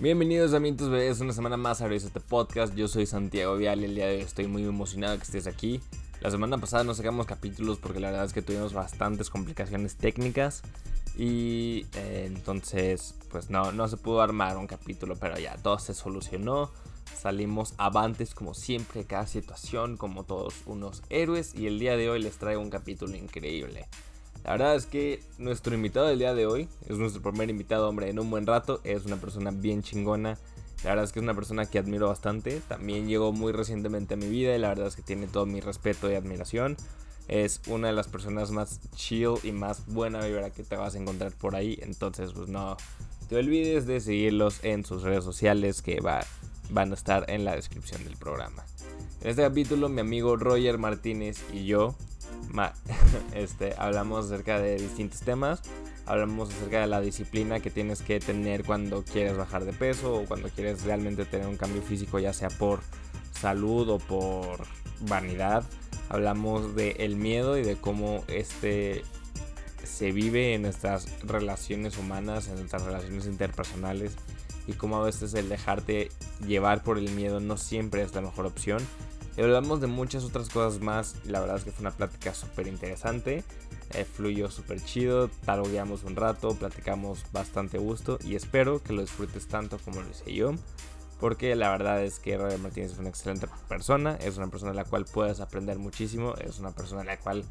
Bienvenidos a Bebés, una semana más a este podcast. Yo soy Santiago Vial y el día de hoy estoy muy emocionado que estés aquí. La semana pasada no sacamos capítulos porque la verdad es que tuvimos bastantes complicaciones técnicas y eh, entonces pues no, no se pudo armar un capítulo, pero ya todo se solucionó. Salimos avantes como siempre cada situación, como todos unos héroes y el día de hoy les traigo un capítulo increíble. La verdad es que nuestro invitado del día de hoy es nuestro primer invitado, hombre, en un buen rato. Es una persona bien chingona. La verdad es que es una persona que admiro bastante. También llegó muy recientemente a mi vida y la verdad es que tiene todo mi respeto y admiración. Es una de las personas más chill y más buena vibra que te vas a encontrar por ahí. Entonces, pues no te olvides de seguirlos en sus redes sociales que va, van a estar en la descripción del programa. En este capítulo, mi amigo Roger Martínez y yo este, hablamos acerca de distintos temas. Hablamos acerca de la disciplina que tienes que tener cuando quieres bajar de peso o cuando quieres realmente tener un cambio físico, ya sea por salud o por vanidad. Hablamos de el miedo y de cómo este se vive en nuestras relaciones humanas, en nuestras relaciones interpersonales y cómo a veces el dejarte llevar por el miedo no siempre es la mejor opción y hablamos de muchas otras cosas más. La verdad es que fue una plática súper interesante. Eh, fluyó súper chido. Tarogueamos un rato, platicamos bastante gusto. Y espero que lo disfrutes tanto como lo hice yo. Porque la verdad es que Roger Martínez es una excelente persona. Es una persona de la cual puedes aprender muchísimo. Es una persona de la cual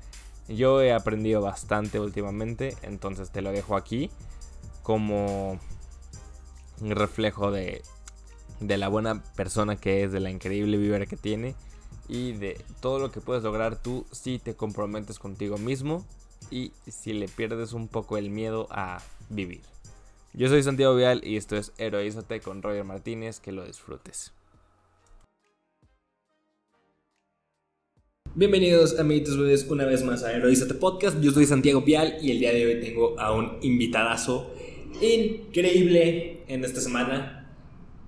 yo he aprendido bastante últimamente. Entonces te lo dejo aquí como un reflejo de, de la buena persona que es, de la increíble vibra que tiene y de todo lo que puedes lograr tú si te comprometes contigo mismo y si le pierdes un poco el miedo a vivir. Yo soy Santiago Vial y esto es Heroízate con Roger Martínez, que lo disfrutes. Bienvenidos amiguitos bebés una vez más a Heroízate Podcast. Yo soy Santiago Vial y el día de hoy tengo a un invitadazo increíble en esta semana.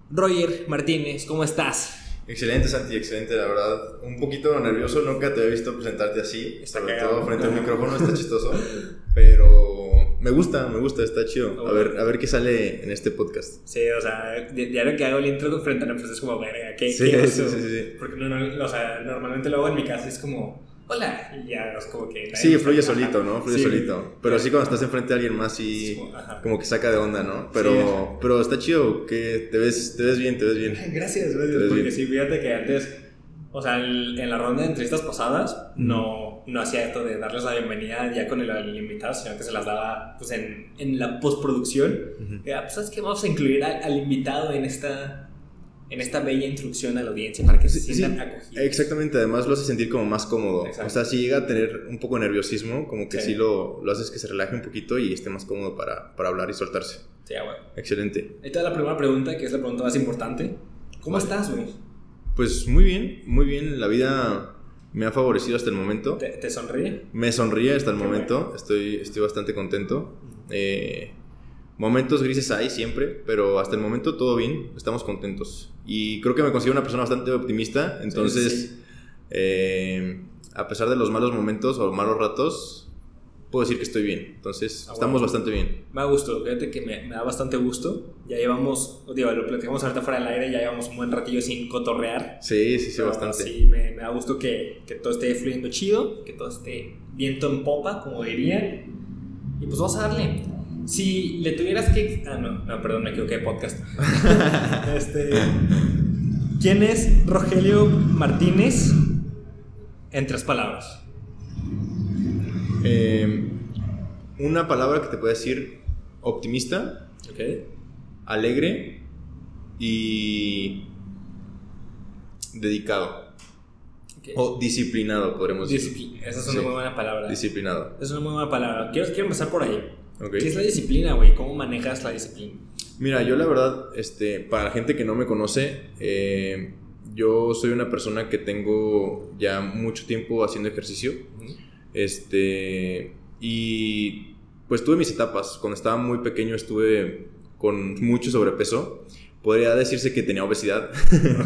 Roger Martínez, ¿cómo estás? Excelente, Santi, excelente, la verdad. Un poquito nervioso, nunca te había visto presentarte así, sobre todo frente al micrófono, está chistoso. Pero me gusta, me gusta, está chido. A ver, a ver qué sale en este podcast. Sí, o sea, ya lo que hago el intro frente a la pues es como, verga, ¿qué, sí, sí, sí, sí, Porque no, o sea, normalmente lo hago en mi casa, es como hola, y ya es como que... Sí, fluye solito, ¿no? Fluye solito. Pero sí cuando estás enfrente de alguien más, sí, como que saca de onda, ¿no? Pero, pero está chido, que te ves, te ves bien, te ves bien. Gracias, gracias, porque sí, fíjate que antes, o sea, en la ronda de entrevistas pasadas, no, no hacía esto de darles la bienvenida ya con el, invitado, sino que se las daba, pues, en, en la postproducción. Uh pues, ¿sabes qué? Vamos a incluir al invitado en esta en esta bella instrucción a la audiencia para que se sientan acogidos. Exactamente, además lo hace sentir como más cómodo. O sea, si llega a tener un poco de nerviosismo, como que sí, lo, lo, haces que se relaje un poquito y esté más cómodo para, para hablar y soltarse. Sí, bueno. Excelente. Ahí está la primera pregunta, que es la pregunta más importante. ¿Cómo estás, güey? Pues muy bien, muy bien. La vida me ha favorecido hasta el momento. ¿Te, sonríe? Me sonríe hasta el momento. Estoy, estoy bastante contento. Eh, Momentos grises hay siempre, pero hasta el momento todo bien, estamos contentos. Y creo que me considero una persona bastante optimista, entonces, eh, a pesar de los malos momentos o malos ratos, puedo decir que estoy bien. Entonces, ah, estamos bastante bien. Me da gusto, fíjate que me, da bastante gusto. Ya llevamos, digo, lo platicamos ahorita fuera del aire, ya llevamos un buen ratillo sin cotorrear. Sí, sí, sí, bastante. Sí, me, me da gusto que, que, todo esté fluyendo chido, que todo esté viento en popa, como dirían. Y pues vamos a darle. Si le tuvieras que. Ah, no, no, perdón, me equivoqué de podcast. este, ¿Quién es Rogelio Martínez en tres palabras? Em, una palabra que te puede decir optimista, okay. alegre y dedicado. O disciplinado, podremos decir. Esa es una muy buena palabra. Disciplinado. Es una muy buena palabra. Quiero, quiero empezar por ahí. ¿Qué es la disciplina, güey? ¿Cómo manejas la disciplina? Mira, yo la verdad, este, para la gente que no me conoce, eh, yo soy una persona que tengo ya mucho tiempo haciendo ejercicio. Este, y pues tuve mis etapas. Cuando estaba muy pequeño estuve con mucho sobrepeso. Podría decirse que tenía obesidad.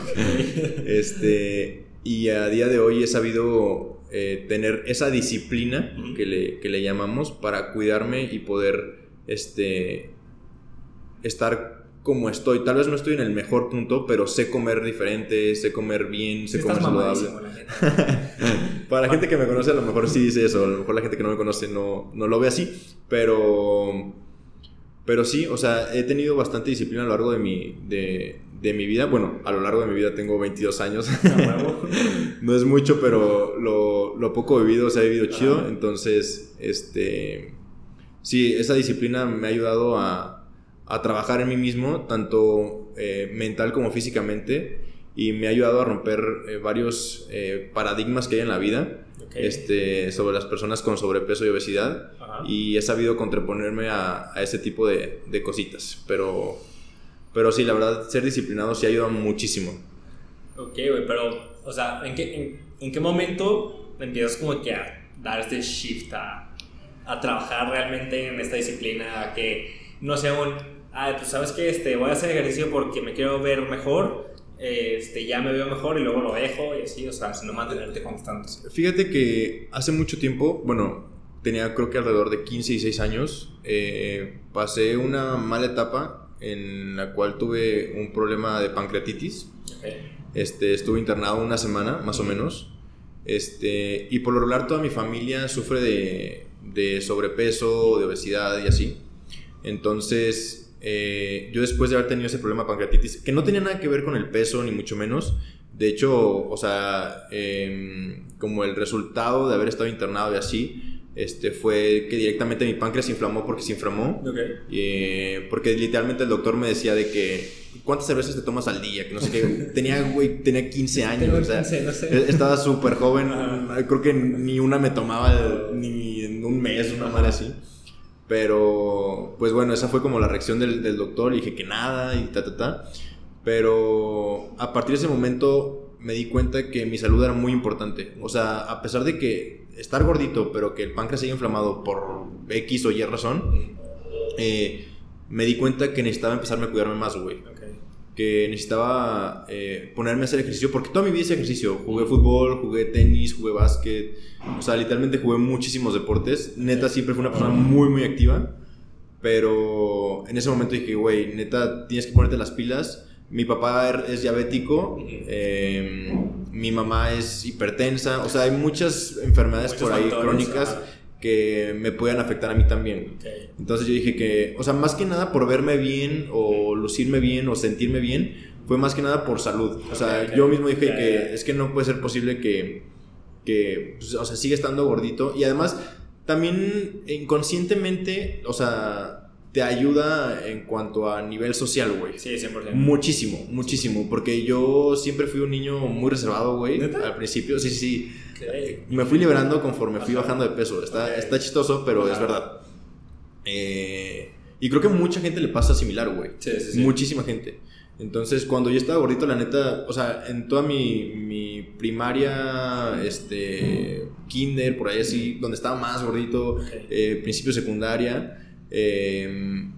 este, y a día de hoy he sabido eh, tener esa disciplina que, le, que, le, llamamos para cuidarme y poder este, estar como estoy. Tal vez no estoy en el mejor punto, pero sé comer diferente, sé comer bien, sé comer saludable. Para la gente que me conoce, a lo mejor sí dice eso. A lo mejor la gente que no me conoce no, no lo ve así. Pero. Pero sí, o sea, he tenido bastante disciplina a lo largo de mi, de, de mi vida. Bueno, a lo largo de mi vida tengo 22 años. no es mucho, pero lo, lo poco vivido se ha vivido chido. Entonces, este. Sí, esa disciplina me ha ayudado a, a trabajar en mí mismo, tanto eh, mental como físicamente, y me ha ayudado a romper eh, varios eh, paradigmas que hay en la vida este, sobre las personas con sobrepeso y obesidad, y he sabido contraponerme a, a ese tipo de, de, cositas, pero, pero sí, la verdad, ser disciplinado sí ayuda muchísimo. Ok, güey, pero, o sea, ¿en qué, en, en qué momento empiezas como que a dar este shift a, a trabajar realmente en esta disciplina, a que no sea un ah, pues sabes que este, voy a hacer ejercicio porque me quiero ver mejor, este, ya me veo mejor y luego lo dejo y así, o sea, sino mantenerte constante. Fíjate que hace mucho tiempo, bueno, tenía creo que alrededor de 15 y 16 años, eh, pasé una mala etapa en la cual tuve un problema de pancreatitis. Este, estuve internado una semana, más o menos. Este, y por lo regular toda mi familia sufre de, de sobrepeso, de obesidad y así. Entonces, eh, yo después de haber tenido ese problema de pancreatitis, que no tenía nada que ver con el peso, ni mucho menos, de hecho, o sea, em, como el resultado de haber estado internado y así, este, fue que directamente mi páncreas se inflamó porque se inflamó. Eh, porque literalmente el doctor me decía de que, ¿cuántas cervezas te tomas al día? Que no sé qué. tenía, güey, tenía 15 años. o sea, e-, Estaba súper joven. Creo que ni una me tomaba ni en un mes, una madre así. Pero, pues bueno, esa fue como la reacción del, del doctor. Y dije que nada y ta, ta, ta. Pero a partir de ese momento me di cuenta que mi salud era muy importante. O sea, a pesar de que estar gordito, pero que el páncreas haya inflamado por X o Y razón, eh, me di cuenta que necesitaba empezarme a cuidarme más, güey que necesitaba eh, ponerme a hacer ejercicio, porque toda mi vida hice ejercicio. Jugué fútbol, jugué tenis, jugué básquet, o sea, literalmente jugué muchísimos deportes. Neta, siempre fui una persona muy, muy activa, pero en ese momento dije, güey, neta, tienes que ponerte las pilas. Mi papá er, es diabético, em, mi mamá es hipertensa, o sea, hay muchas enfermedades por ahí crónicas que me puedan afectar a mí también. Entonces yo dije que, o sea, más que nada por verme bien o lucirme bien o sentirme bien, fue más que nada por salud. O sea, yo mismo dije que es que no puede ser posible que, que pues, o sea, siga estando gordito. Y además, también inconscientemente, o sea, te ayuda en cuanto a nivel social, güey. Sí, 100%. Muchísimo, muchísimo. Porque yo siempre fui un niño muy reservado, güey. Al principio, sí, sí. Me fui liberando conforme fui bajando de peso. Está, está chistoso, pero es verdad. Eh, y creo que mucha gente le pasa similar, güey. Sí, sí, sí. Muchísima gente. Entonces, cuando yo estaba gordito, la neta, o sea, en toda mi, mi primaria, este, kinder, por ahí así, donde estaba más gordito, eh, principio secundaria, eh,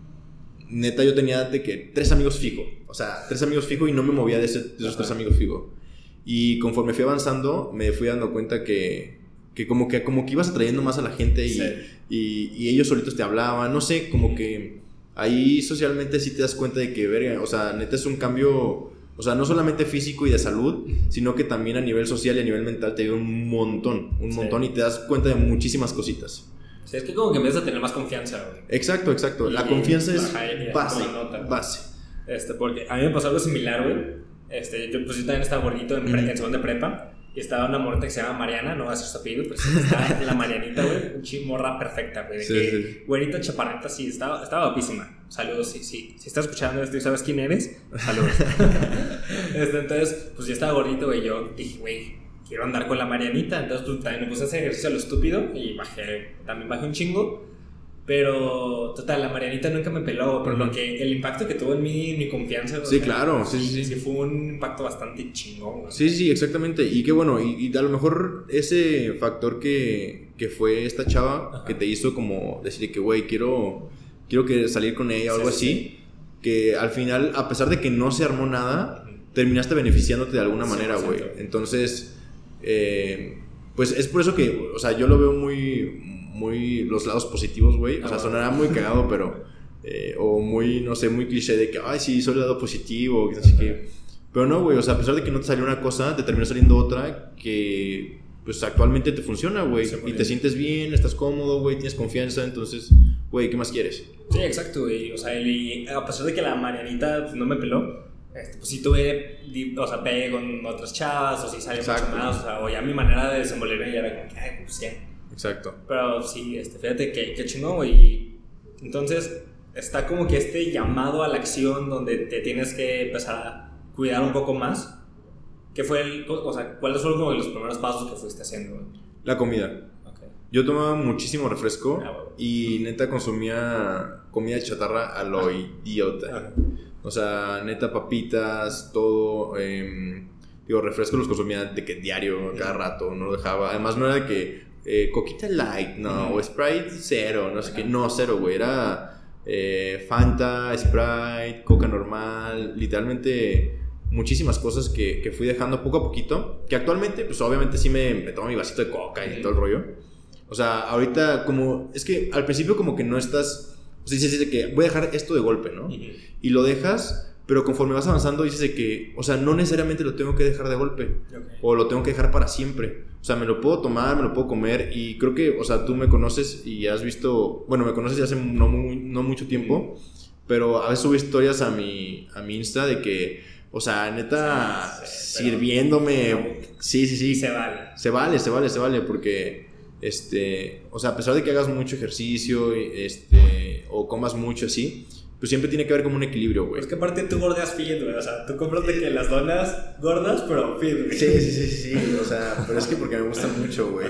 neta yo tenía de que tres amigos fijo, o sea, tres amigos fijo y no me movía de, esos tres amigos fijo. Y conforme fui avanzando, me fui dando cuenta que, que como que como que ibas atrayendo más a la gente y, y, ellos solitos te hablaban, no sé, como que ahí socialmente sí te das cuenta de que, verga, o sea, neta es un cambio, o sea, no solamente físico y de salud, sino que también a nivel social y a nivel mental te dio un montón, un montón y te das cuenta de muchísimas cositas. Sí, es que como que empiezas a tener más confianza, Exacto, exacto. La confianza es base, base. Este, porque a mí me pasó algo similar, güey este, yo, pues, yo también estaba gordito en, en segundo de prepa. Y estaba una morta que se llama Mariana, no va a ser su apellido, pues estaba la Marianita, güey, un chimorra perfecta, güey. Sí, sí. Güerita chaparrita, sí, estaba, estaba guapísima. Saludos, sí, sí. Si estás escuchando esto y sabes quién eres, saludos. este, entonces, pues yo estaba gordito, güey. Yo dije, güey, quiero andar con la Marianita. Entonces, pues también me puse a hacer ejercicio a lo estúpido y bajé, también bajé un chingo. Pero, total, la Marianita nunca me peló, pero lo que, el impacto que tuvo en mí, mi confianza. Sí, claro, sí, sí, sí. fue un impacto bastante chingón. Sí, sí, exactamente. Y qué bueno, y, a lo mejor ese factor que, que fue esta chava que te hizo como decir que, güey, quiero, quiero que salir con ella o algo así, que al final, a pesar de que no se armó nada, terminaste beneficiándote de alguna manera, güey. Entonces, eh, pues es por eso que, o sea, yo lo veo muy muy los lados positivos, güey. O sea, sonará muy cagado, pero, eh, o muy, no sé, muy cliché de que, ay, sí, soy el lado positivo, que así que... Pero no, güey, o sea, a pesar de que no te salió una cosa, te terminó saliendo otra que, pues, actualmente te funciona, güey. Y te sientes bien, estás cómodo, güey, tienes confianza, entonces, güey, ¿qué más quieres? Sí, exacto, güey. O sea, a pesar de que la Marianita pues, no me peló, este, pues sí tuve, o sea, pegué con otras chavas, o sí salió mucho más, o sea, o ya mi manera de desenvolverme ya era como que, ay, pues ya. Exacto. Pero sí, este, fíjate que, que chingón, güey. Entonces, está como que este llamado a la acción donde te tienes que empezar a cuidar un poco más. ¿Qué fue el, o sea, cuáles fueron como los primeros pasos que fuiste haciendo? La comida. Yo tomaba muchísimo refresco ah, y neta consumía comida chatarra a lo idiota. O sea, neta papitas, todo. Eh, digo, refresco los consumía de que diario, cada rato, no lo dejaba. Además, no era de que eh, coquita light, no, o Sprite cero, no sé qué. No, cero, güey. Era eh, Fanta, Sprite, Coca normal, literalmente muchísimas cosas que, que, fui dejando poco a poquito. Que actualmente, pues obviamente sí me, me tomo mi vasito de coca y todo el rollo. O sea, ahorita como, es que al principio como que no estás, o sea, dices de que voy a dejar esto de golpe, ¿no? Y lo dejas, pero conforme vas avanzando dices de que, o sea, no necesariamente lo tengo que dejar de golpe. O lo tengo que dejar para siempre. O sea, me lo puedo tomar, me lo puedo comer y creo que, o sea, tú me conoces y has visto, bueno, me conoces ya hace no, no mucho tiempo, pero a veces subo historias a mi, a mi Insta de que, o sea, neta, sirviéndome, sí, sí, sí. Se vale. Se vale, se vale, se vale, porque este, o sea, a pesar de que hagas mucho ejercicio, este, o comas mucho así, pues siempre tiene que haber como un equilibrio, güey. Es que aparte tú gordeas fit, güey. O sea, tú compras de que las donas gordas, pero fit, güey. Sí, sí, sí, sí. O sea, pero es que porque me gusta mucho, güey.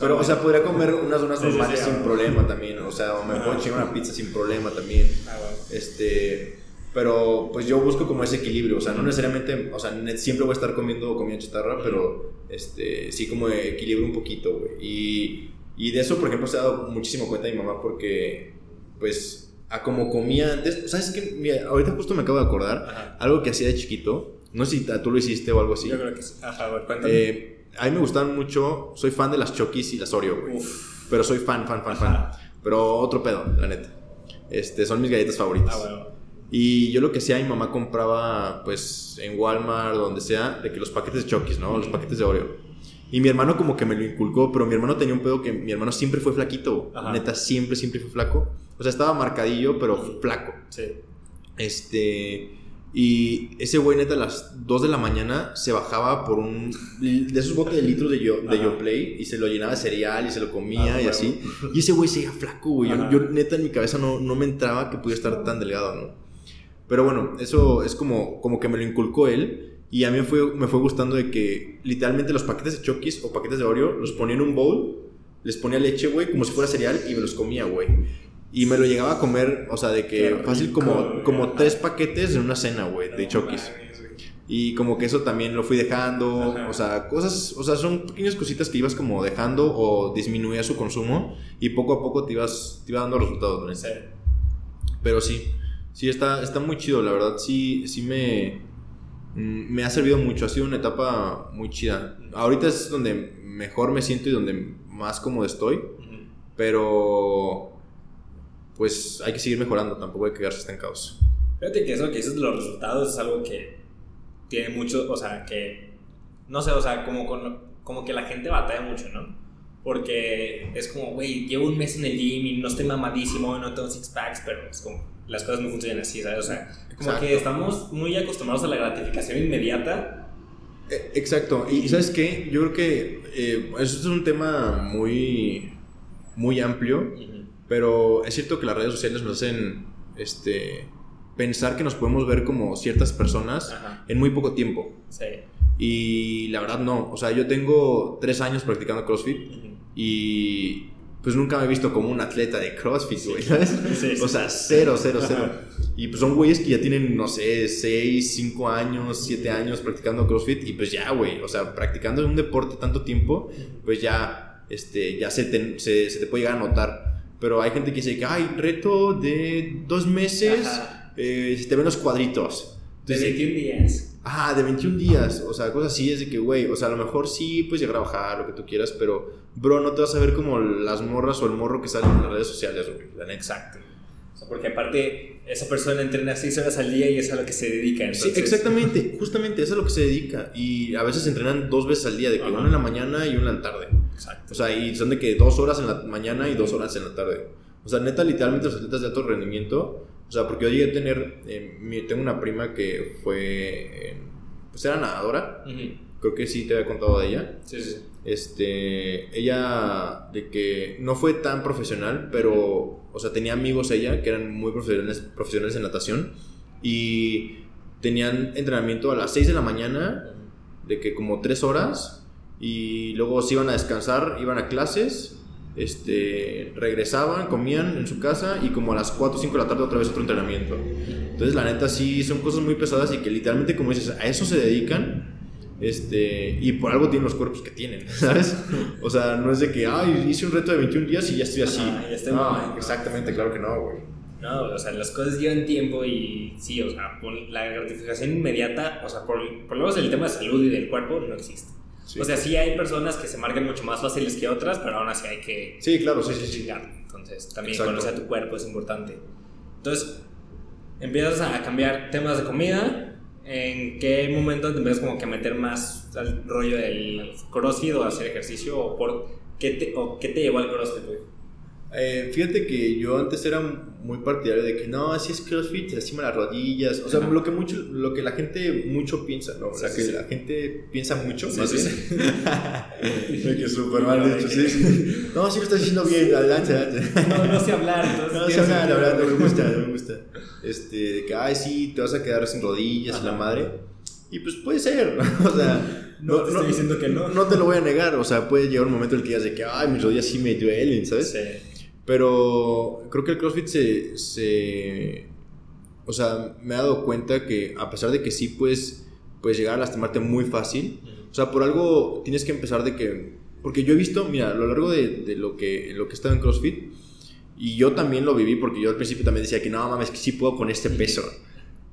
pero, o sea, podría comer unas donas normales sin problema también. O sea, o me puedo chingar una pizza sin problema también. Ah, Este. Pero pues yo busco como ese equilibrio, o sea, no necesariamente, o sea, siempre voy a estar comiendo comida chatarra, pero este, sí como equilibrio un poquito, güey. Y, y de eso, por ejemplo, se ha dado muchísimo cuenta mi mamá porque, pues, a como comía antes, ¿sabes qué? Mira, ahorita justo me acabo de acordar, algo que hacía de chiquito, no sé si tú lo hiciste o algo así. Yo creo que sí. Ajá, güey, cuéntame. Eh, a mí me gustan mucho, soy fan de las Chokis y las Oreo, güey. Pero soy fan, fan, fan, fan. Pero otro pedo, la neta. Este, son mis galletas favoritas. Ah, bueno. Y yo lo que hacía, mi mamá compraba, pues, en Walmart, donde sea, de que los paquetes de Chokis, ¿no? Los paquetes de Oreo. Y mi hermano como que me lo inculcó, pero mi hermano tenía un pedo que mi hermano siempre fue flaquito. Neta, siempre, siempre fue flaco. O sea, estaba marcadillo, pero flaco. Sí. Este... Y ese güey, neta, a las 2 de la mañana se bajaba por un. de esos botes de litros de, yo, de Yoplay y se lo llenaba de cereal y se lo comía ah, y así. Y ese güey se iba flaco, güey. Yo, yo, neta, en mi cabeza no, no me entraba que pudiera estar tan delgado, ¿no? Pero bueno, eso es como, como que me lo inculcó él. Y a mí fue, me fue gustando de que literalmente los paquetes de Chokis o paquetes de Oreo los ponía en un bowl, les ponía leche, güey, como si fuera cereal y me los comía, güey. Y me lo llegaba a comer, o sea, de que fácil como, como tres paquetes en una cena, güey, de Chokis. Y como que eso también lo fui dejando, o sea, cosas, o sea, son pequeñas cositas que ibas como dejando o disminuía su consumo y poco a poco te ibas, te iba dando resultados, ¿no? Sí. Pero sí, sí está, está muy chido, la verdad, sí, sí me, mm, me ha servido mucho, ha sido una etapa muy chida. Ahorita es donde mejor me siento y donde más cómodo estoy, pero pues hay que seguir mejorando, tampoco hay que quedarse estancados. Fíjate que eso que dices de los resultados es algo que tiene mucho, o sea, que, no sé, o sea, como, como que la gente batalla mucho, ¿no? Porque es como, güey, llevo un mes en el gym y no estoy mamadísimo, no tengo six packs, pero es como, las cosas no funcionan así, ¿sabes? O sea, como que estamos muy acostumbrados a la gratificación inmediata. Eh, exacto, y, ¿sabes qué? Yo creo que eh, eso es un tema muy, muy amplio, pero es cierto que las redes sociales nos hacen este, pensar que nos podemos ver como ciertas personas en muy poco tiempo. Sí. Y la verdad no, o sea, yo tengo tres años practicando CrossFit y pues nunca me he visto como un atleta de CrossFit, güey, ¿sabes? o sea, cero, cero, cero. Y pues son güeyes que ya tienen, no sé, seis, cinco años, siete años practicando CrossFit y pues ya, güey, o sea, practicando un deporte tanto tiempo, pues ya, este, ya se te, se, te puede llegar a notar. Pero hay gente que dice que, ay, reto de dos meses, eh, se te ven los cuadritos. de 21 días. Ah, de 21 días, o sea, cosas así es de que, güey, o sea, a lo mejor sí puedes llegar a bajar, lo que tú quieras, pero, bro, no te vas a ver como las morras o el morro que salen en las redes sociales, güey, Exacto. O sea, porque aparte, esa persona entrena 6 horas al día y es a lo que se dedica. Sí, exactamente, justamente, eso es a lo que se dedica. Y a veces entrenan dos veces al día, de que una en la mañana y una en la tarde. Exacto. O sea, y son de que dos horas en la mañana y dos horas en la tarde. O sea, neta, literalmente los atletas de alto rendimiento. O sea, porque yo llegué a tener. eh, tengo una prima que fue. eh, pues era nadadora. Creo que sí te había contado de ella. Sí, sí. Este. Ella. De que no fue tan profesional, pero. O sea, tenía amigos ella que eran muy profesionales, profesionales en natación. Y tenían entrenamiento a las 6 de la mañana de que como tres horas y luego se iban a descansar, iban a clases, este, regresaban, comían en su casa y como a las 4 o 5 de la tarde otra vez otro entrenamiento. Entonces la neta sí son cosas muy pesadas y que literalmente como dices, a eso se dedican. Este, y por algo tienen los cuerpos que tienen, ¿sabes? O sea, no es de que, ay, hice un reto de 21 días y ya estoy así. Ajá, ya estoy no, exactamente, claro que no, güey. No, o sea, las cosas llevan tiempo y sí, o sea, la gratificación inmediata, o sea, por, por lo menos el tema de salud y del cuerpo no existe. Sí. O sea, sí hay personas que se marcan mucho más fáciles que otras, pero aún así hay que Sí, claro, sí, sí, sí. Entonces, también Exacto. conocer tu cuerpo es importante. Entonces, empiezas a cambiar temas de comida. ¿En qué momento te empiezas como que a meter más al rollo del crossfit o hacer ejercicio? ¿O por qué te, o qué te llevó al crossfit, güey? Eh, fíjate que yo antes era muy partidario de que no, así es CrossFit, te lastima las rodillas. O sea, Ajá. lo que mucho, lo que la gente mucho piensa, ¿no? O sea, Sí, que sí, sí. la gente piensa mucho, Sí, más sí, bien. De que súper mal dicho, sí, sí. No, sí lo estás diciendo bien, adelante, adelante. No, no sé hablar, entonces. No, sí, tiene habla, la sentido, verdad, no me gusta, no me gusta. Este, de que, ay, sí, te vas a quedar sin rodillas, Ajá. la madre. Y pues puede ser, o sea, No te estoy diciendo que no. No te lo voy a negar, o sea, puede llegar un momento en el que digas de que, ay, mis rodillas sí me duelen, ¿sabes? Sí. Pero creo que el CrossFit se, se... O sea, me he dado cuenta que a pesar de que sí puedes, puedes llegar a lastimarte muy fácil, o sea, por algo tienes que empezar de que... Porque yo he visto, mira, a lo largo de, de lo, que, lo que he estado en CrossFit, y yo también lo viví porque yo al principio también decía que no, mames, que sí puedo con este peso.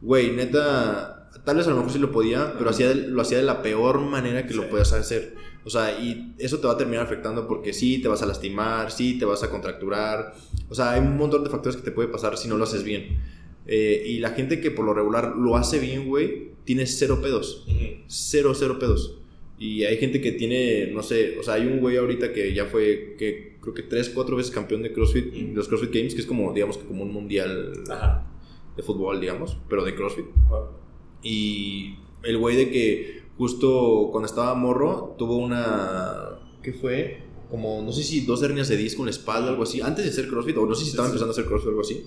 Güey, neta, tal vez a lo mejor sí lo podía, pero hacía, lo hacía de la peor manera que lo podías hacer. O sea, y eso te va a terminar afectando porque sí, te vas a lastimar, sí, te vas a contracturar. O sea, hay un montón de factores que te puede pasar si no lo haces bien. Eh, y la gente que por lo regular lo hace bien, güey, tiene cero pedos. Ujú. Cero, cero pedos. Y hay gente que tiene, no sé, o sea, hay un güey ahorita que ya fue, que creo que tres, cuatro veces campeón de CrossFit, Mm. de los CrossFit Games, que es como, digamos que como un mundial Ajá. de fútbol, digamos, pero de CrossFit. Y el güey de que justo cuando estaba morro tuvo una. ¿Qué fue? Como, no sé si dos hernias de disco en la espalda, algo así. Antes de hacer CrossFit, o no sé si Sí, estaba sí. empezando a hacer CrossFit o algo así.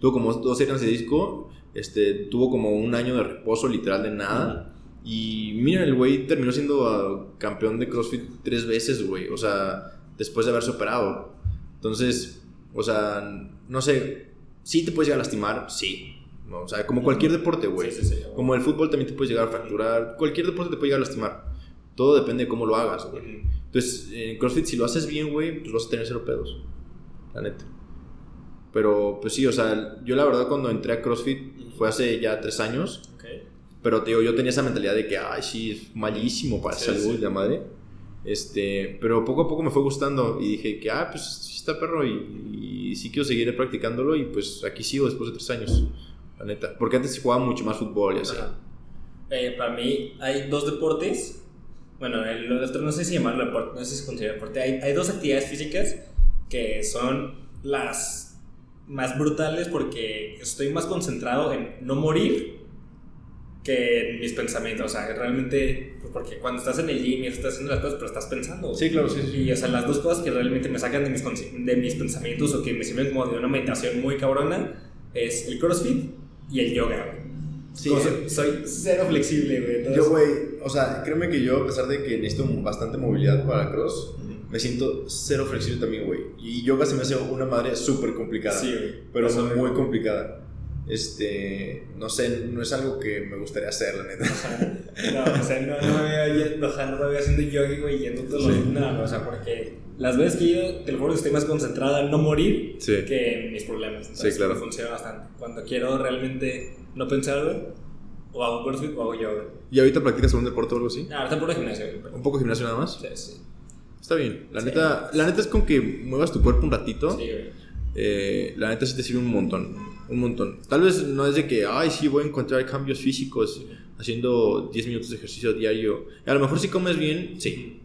Tuvo como dos hernias de disco. Este, tuvo como un año de reposo literal de nada. Y mira, el güey terminó siendo ah, campeón de CrossFit tres veces, güey. O sea, después de haberse operado. Entonces, o sea, no sé. Sí te puedes llegar a lastimar, sí. ¿No? O sea, como cualquier deporte, güey. Sí, sí, sí. Como el fútbol también te puedes llegar a fracturar. Cualquier deporte te puede llegar a lastimar. Todo depende de cómo lo hagas, güey. Entonces, en CrossFit, si lo haces bien, güey, pues vas a tener cero pedos. La neta. Pero, pues sí, o sea, yo la verdad cuando entré a CrossFit fue hace ya tres años. Ok. Pero, te digo, yo tenía esa mentalidad de que, ay, sí, es malísimo para salud, la madre. Este, pero poco a poco me fue gustando y dije que, ah, pues sí está perro y, y sí quiero seguir practicándolo y pues aquí sigo después de tres años, la neta. Porque antes sí jugaba mucho más fútbol y así. Eh, para mí hay dos deportes. Bueno, el otro no sé si llamarlo deporte, no sé si se considera deporte. Hay, hay dos actividades físicas que son las más brutales porque estoy más concentrado en no morir que en mis pensamientos. O sea, realmente, pues, porque cuando estás en el gym y estás haciendo las cosas, pero estás pensando. Sí, claro, sí, sí. Y, o sea, las dos cosas que realmente me sacan de mis, de mis pensamientos o que me sirven como de una meditación muy cabrona es el crossfit y el yoga. Sí, Como eh. soy, soy cero flexible, güey. entonces- Yo, güey, o sea, créeme que yo, a pesar de que necesito bastante movilidad para cross, me siento cero flexible también, güey. Y yoga se me hace una madre súper complicada. Sí, güey. Pero muy güey. complicada. Este, no sé, no es algo que me gustaría hacer, la neta. No, o sea, no, no me veo yendo, o sea, no me veo haciendo yoga, güey, yendo todos los Sí. No, o sea, porque las veces que yo, te lo juro, estoy más concentrada en no morir Sí. que en mis problemas. Entonces, Sí, claro. funciona bastante. Cuando quiero realmente no pensar, güey, o hago crossfit o hago yoga. ¿Y ahorita practicas algún deporte o algo así? No, ahorita puro gimnasio, pero- ¿Un poco de gimnasio nada más? Sí, sí. Está bien. La Sí. neta, la neta es con que muevas tu cuerpo un ratito. Sí, güey. eh, la neta sí te sirve un montón. Un montón. Tal vez no es de que, ay, sí, voy a encontrar cambios físicos haciendo 10 minutos de ejercicio diario. A lo mejor si comes bien, sí.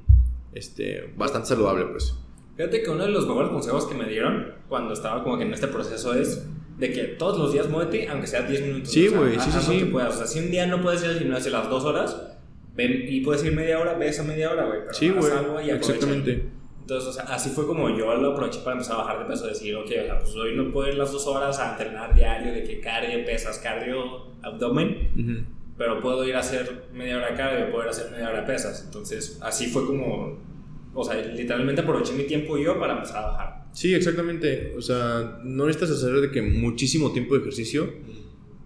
Este, bastante saludable, pues. Fíjate que uno de los mejores consejos que me dieron cuando estaba como que en este proceso es de que todos los días muévete, aunque sea 10 minutos. Sí, güey, sí, sí, sí. Que puedas. O sea, si un día no puedes ir al gimnasio las 2 horas, ven y puedes ir media hora, ve esa media hora, güey. Sí, güey. Exactamente. Entonces, o sea, así fue como yo lo aproveché para empezar a bajar de peso, decir, ok, o sea, pues hoy no puedo ir las dos horas a entrenar diario, de que cardio, pesas, cardio, abdomen, pero puedo ir a hacer media hora cardio, puedo ir a hacer media hora pesas. Entonces, así fue como, o sea, literalmente aproveché mi tiempo yo para empezar a bajar. Sí, exactamente. O sea, no necesitas hacer de que muchísimo tiempo de ejercicio,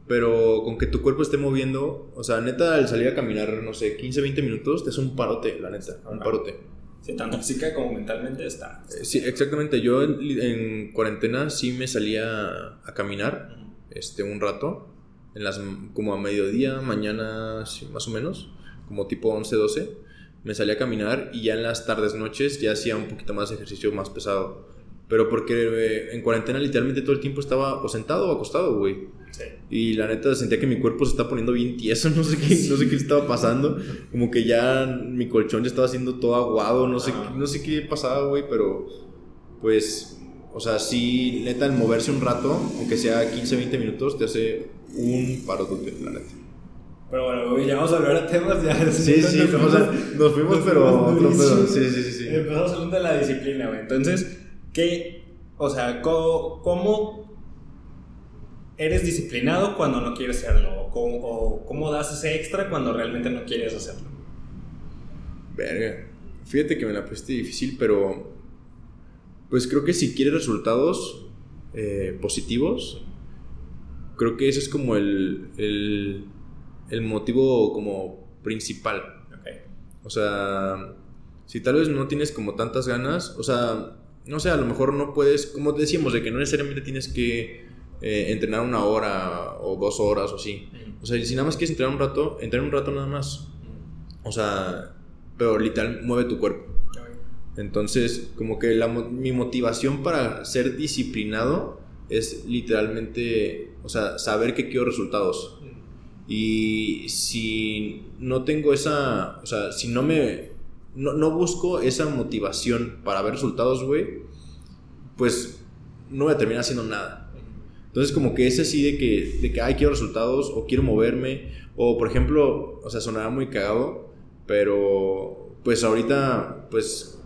pero con que tu cuerpo esté moviendo, o sea, neta, al salir a caminar, no sé, 15, 20 minutos, te hace un parote, la neta, un parote. Sí, tanto física como mentalmente está. Eh, sí, exactamente. Yo en, cuarentena sí me salía a caminar este, un rato, en las, como a mediodía, mañana, más o menos, como tipo 11, 12. Me salía a caminar y ya en las tardes, noches ya hacía un poquito más ejercicio más pesado. Pero porque eh, en cuarentena literalmente todo el tiempo estaba o sentado o acostado, güey. Y la neta sentía que mi cuerpo se está poniendo bien tieso, no sé qué, no sé qué estaba pasando. Como que ya mi colchón ya estaba siendo todo aguado, no sé, no sé qué pasaba, güey, pero pues, o sea, sí, neta, el moverse un rato, aunque sea 15, 20 minutos, te hace un paro la neta. Pero bueno, ya vamos a hablar a temas ya. Sí, sí, nos, o sea, nos fuimos, pero otro pedo. Sí, sí, sí, sí. Empezamos hablando de la disciplina, güey. Entonces, ¿qué, o sea, cómo eres disciplinado cuando no quieres hacerlo? ¿O cómo, das ese extra cuando realmente no quieres hacerlo? Verga. Fíjate que me la puse difícil, pero. Pues creo que si quieres resultados eh, positivos, creo que ese es como el, el, el motivo como principal. O sea, si tal vez no tienes como tantas ganas, o sea, no sé, a lo mejor no puedes, como decíamos, de que no necesariamente tienes que eh, entrenar una hora o dos horas o así. O sea, si nada más quieres entrenar un rato, entrenar un rato nada más. O sea, pero literal mueve tu cuerpo. Entonces, como que la, mi motivación para ser disciplinado es literalmente, o sea, saber que quiero resultados. Y si no tengo esa, o sea, si no me, no, no busco esa motivación para ver resultados, güey, pues no voy a terminar haciendo nada. Entonces, como que es así de que, de que, ay, quiero resultados o quiero moverme. O, por ejemplo, o sea, sonará muy cagado, pero pues ahorita, pues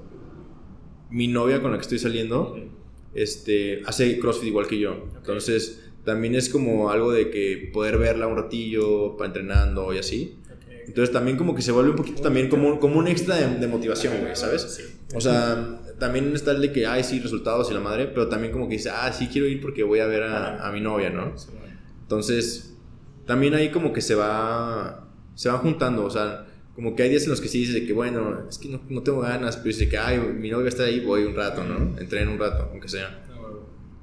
mi novia con la que estoy saliendo, este, hace CrossFit igual que yo. Entonces, también es como algo de que poder verla un ratillo para entrenando y así. Entonces también como que se vuelve un poquito también como, como un extra de, motivación, güey, ¿sabes? O sea, también está el de que, ay, sí, resultados y la madre, pero también como que dice, ah, sí quiero ir porque voy a ver a, a mi novia, ¿no? Entonces, también ahí como que se va, se van juntando, o sea, como que hay días en los que sí dices que, bueno, es que no, no tengo ganas, pero dice que, ay, mi novia está ahí, voy un rato, ¿no? Entreno un rato, aunque sea.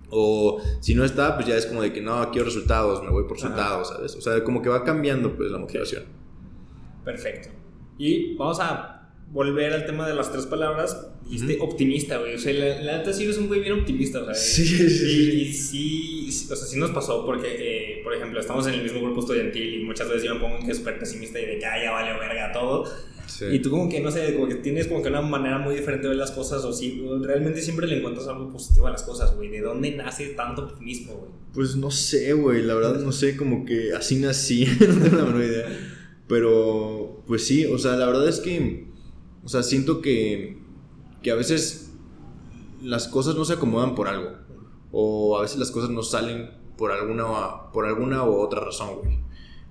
O si no está, pues ya es como de que no, quiero resultados, me voy por resultados, ¿sabes? O sea, como que va cambiando pues la motivación. Perfecto. Y vamos a volver al tema de las tres palabras, dijiste optimista, güey. O sea, la, neta sí eres un güey bien optimista, o sea. Sí, sí, sí. Y, sí, o sea, sí nos pasó porque, eh, por ejemplo, estamos en el mismo grupo estudiantil y muchas veces yo me pongo que súper pesimista y de que, ya vale verga todo. Y tú como que, no sé, como que tienes como que una manera muy diferente de ver las cosas o sí, realmente siempre le encuentras algo positivo a las cosas, güey. ¿De dónde nace tanto optimismo, güey? Pues no sé, güey, la verdad no sé, como que así nací, no tengo la menor idea. Pero, pues sí, o sea, la verdad es que o sea, siento que, que a veces las cosas no se acomodan por algo. O a veces las cosas no salen por alguna, por alguna u otra razón, güey.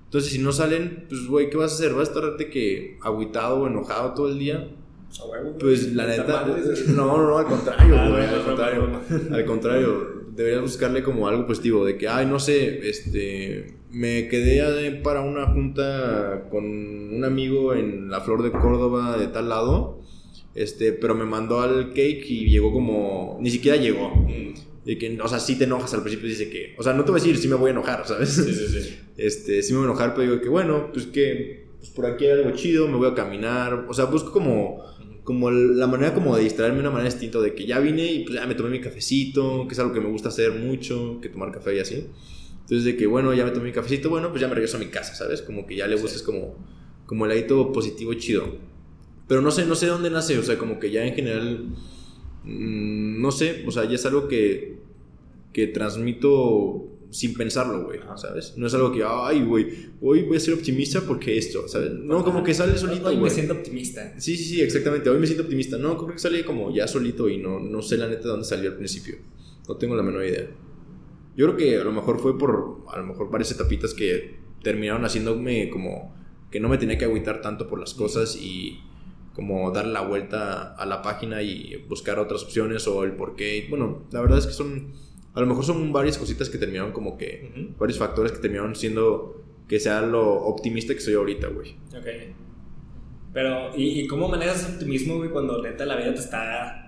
Entonces, si no salen, pues, güey, ¿qué vas a hacer? ¿Vas a estar que aguitado o enojado todo el día? Pues la neta, no, no, no, al contrario, ah, güey, al contrario, al contrario, deberías buscarle como algo positivo, de que, ay, no sé, este, me quedé para una junta con un amigo en la Flor de Córdoba de tal lado, este, pero me mandó al cake y llegó como, ni siquiera llegó. De que, o sea, sí te enojas al principio, dice que, o sea, no te voy a decir si me voy a enojar, ¿sabes? Sí, sí, sí. Este, sí me voy a enojar, pero digo que, bueno, pues que, pues por aquí hay algo chido, me voy a caminar, o sea, busco como como la manera como de distraerme de una manera distinta, de que ya vine y pues ya me tomé mi cafecito, que es algo que me gusta hacer mucho, que tomar café y así. Entonces de que, bueno, ya me tomé mi cafecito, bueno, pues ya me regreso a mi casa, ¿sabes? Como que ya le busques como, como el ladito positivo chido. Pero no sé, no sé dónde nace, o sea, como que ya en general, mm, no sé, o sea, ya es algo que, que transmito sin pensarlo, güey, ¿sabes? No es algo que, ay, güey, hoy voy a ser optimista porque esto, ¿sabes? No, como que sale solito, Hoy me siento optimista. Sí, sí, sí, exactamente, hoy me siento optimista. No, creo que sale como ya solito y no, no sé la neta de dónde salió al principio. No tengo la menor idea. Yo creo que a lo mejor fue por, a lo mejor varias etapitas que terminaron haciéndome como que no me tenía que agüitar tanto por las cosas y como dar la vuelta a la página y buscar otras opciones o el por qué. Bueno, la verdad es que son a lo mejor son varias cositas que terminaron como que. Varios factores que terminaron siendo que sea lo optimista que soy ahorita, güey. Ok. Pero, ¿y, ¿y, cómo manejas optimismo, güey, cuando neta la vida te está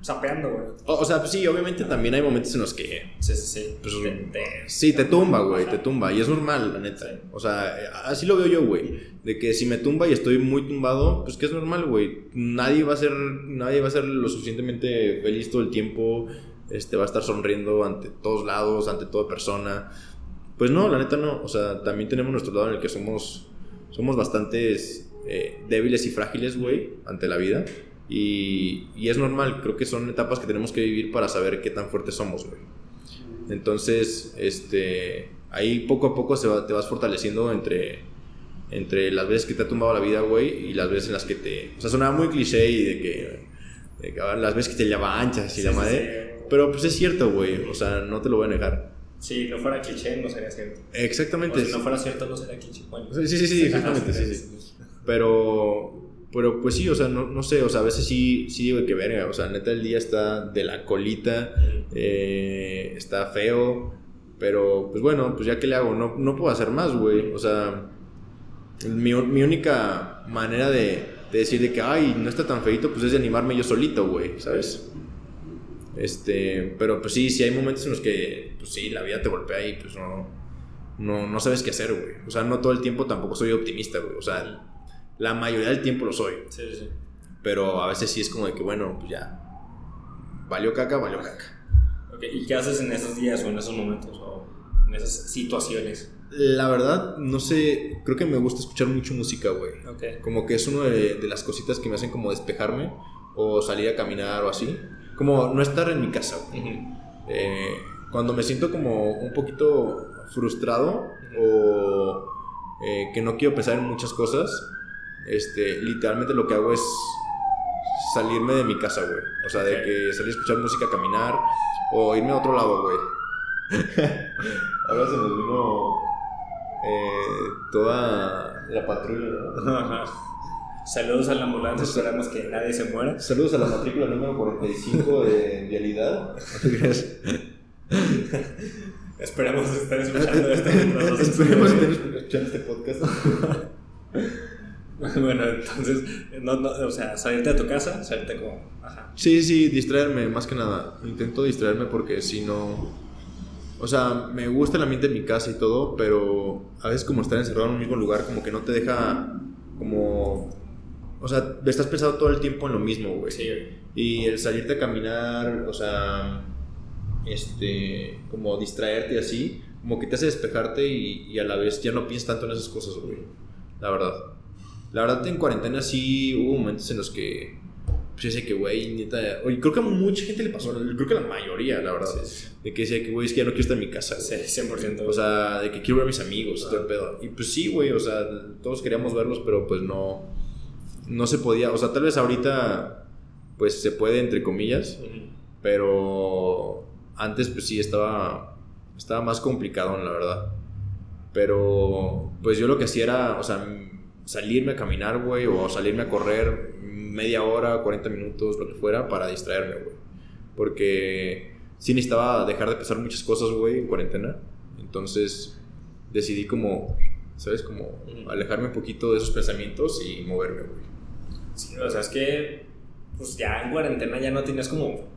sapeando, güey? O, sea, pues sí, obviamente también hay momentos en los que. Sí, sí, sí. Pues, te, sí, te tumba, güey, te tumba. Y es normal, la neta. O sea, así lo veo yo, güey. De que si me tumba y estoy muy tumbado, pues que es normal, güey. Nadie va a ser. Nadie va a ser lo suficientemente feliz todo el tiempo este, va a estar sonriendo ante todos lados, ante toda persona. Pues no, la neta no. O sea, también tenemos nuestro lado en el que somos, somos bastante eh, débiles y frágiles, güey, ante la vida. Y, y, es normal, creo que son etapas que tenemos que vivir para saber qué tan fuertes somos, güey. Entonces, este, ahí poco a poco se te vas fortaleciendo entre, entre las veces que te ha tumbado la vida, güey, y las veces en las que te... O sea, sonaba muy cliché y de que, las veces que te lleva anchas y la madre. Pero pues es cierto, güey. O sea, no te lo voy a negar. Si no fuera cliché, no sería cierto. Exactamente. O si no fuera cierto, no sería cliché. sí, sí, sí, exactamente. sí, sí. Pero, pero pues sí, o sea, no, no, sé, o sea, a veces sí, sí digo que verga, o sea, neta el día está de la colita, eh, está feo, pero pues bueno, pues ya que le hago, no, no puedo hacer más, güey, o sea, mi, mi única manera de, de, decir de que, ay, no está tan feito, pues es de animarme yo solito, güey, ¿sabes? Este, pero pues sí, sí hay momentos en los que, pues sí, la vida te golpea y pues no, no, no sabes qué hacer, güey. O sea, no todo el tiempo tampoco soy optimista, güey. O sea, la mayoría del tiempo lo soy. Sí, sí. Pero a veces sí es como de que, bueno, pues ya, valió caca, valió caca. ¿Y qué haces en esos días o en esos momentos o en esas situaciones? La verdad, no sé, creo que me gusta escuchar mucho música, güey. Como que es una de, de, las cositas que me hacen como despejarme o salir a caminar o así como no estar en mi casa. Eh, cuando me siento como un poquito frustrado o eh, que no quiero pensar en muchas cosas, este, literalmente lo que hago es salirme de mi casa, güey. O sea, de que salir a escuchar música, caminar o irme a otro lado, güey. Ahora se nos vino eh, toda la patrulla, ¿no? Saludos a la ambulancia, esperamos que nadie se muera. Saludos a la matrícula número 45 de vialidad. Esperemos estar escuchando este Esperemos estar escuchando este podcast. bueno, entonces, no, no, o sea, salirte de tu casa, salirte como. Ajá. Sí, sí, distraerme, más que nada. Intento distraerme porque si no. O sea, me gusta el ambiente de mi casa y todo, pero a veces, como estar encerrado en un mismo lugar, como que no te deja como o sea, estás pensando todo el tiempo en lo mismo, güey. Sí, Y el salirte a caminar, o sea, este, como distraerte así, como que te hace despejarte y, y a la vez ya no piensas tanto en esas cosas, güey. La verdad. La verdad, en cuarentena sí hubo momentos en los que, pues sé que, güey, neta, oye, creo que a mucha gente le pasó, creo que a la mayoría, la verdad, de que decía que, güey, es que ya no quiero estar en mi casa. Sí, 100%. O sea, de que quiero ver a mis amigos y todo el pedo. Y pues sí, güey, o sea, todos queríamos verlos, pero pues no no se podía, o sea, tal vez ahorita pues se puede entre comillas, pero antes pues sí estaba estaba más complicado, la verdad. Pero pues yo lo que hacía era, o sea, salirme a caminar, güey, o salirme a correr media hora, 40 minutos, lo que fuera, para distraerme, güey. Porque sí necesitaba dejar de pensar muchas cosas, güey, en cuarentena. Entonces decidí como, ¿sabes? Como alejarme un poquito de esos pensamientos y moverme, güey. Sí, o sea, es que pues ya en cuarentena ya no tienes como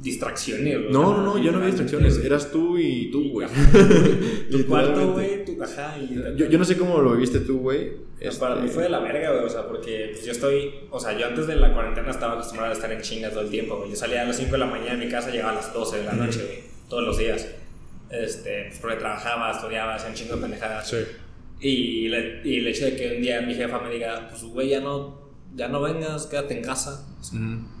distracciones. güey. No, no, no, ya no había distracciones. Eras tú y tú, güey. Tu cuarto, güey, tu ajá. Y, Yo, yo no sé cómo lo viviste tú, güey. Para Este, mí fue de la verga, güey, o sea, porque pues, yo estoy, o sea, yo antes de la cuarentena estaba acostumbrado a estar en chingas todo el tiempo, güey. Yo salía a las 5 de la mañana de mi casa, llegaba a las 12 de la noche, güey, todos los días. Este, pues, porque trabajaba, estudiaba, hacía un chingo de pendejadas. Sí. Y, le- y el hecho de que un día mi jefa me diga, pues, güey, ya no, ya no vengas, quédate en casa. Ujú.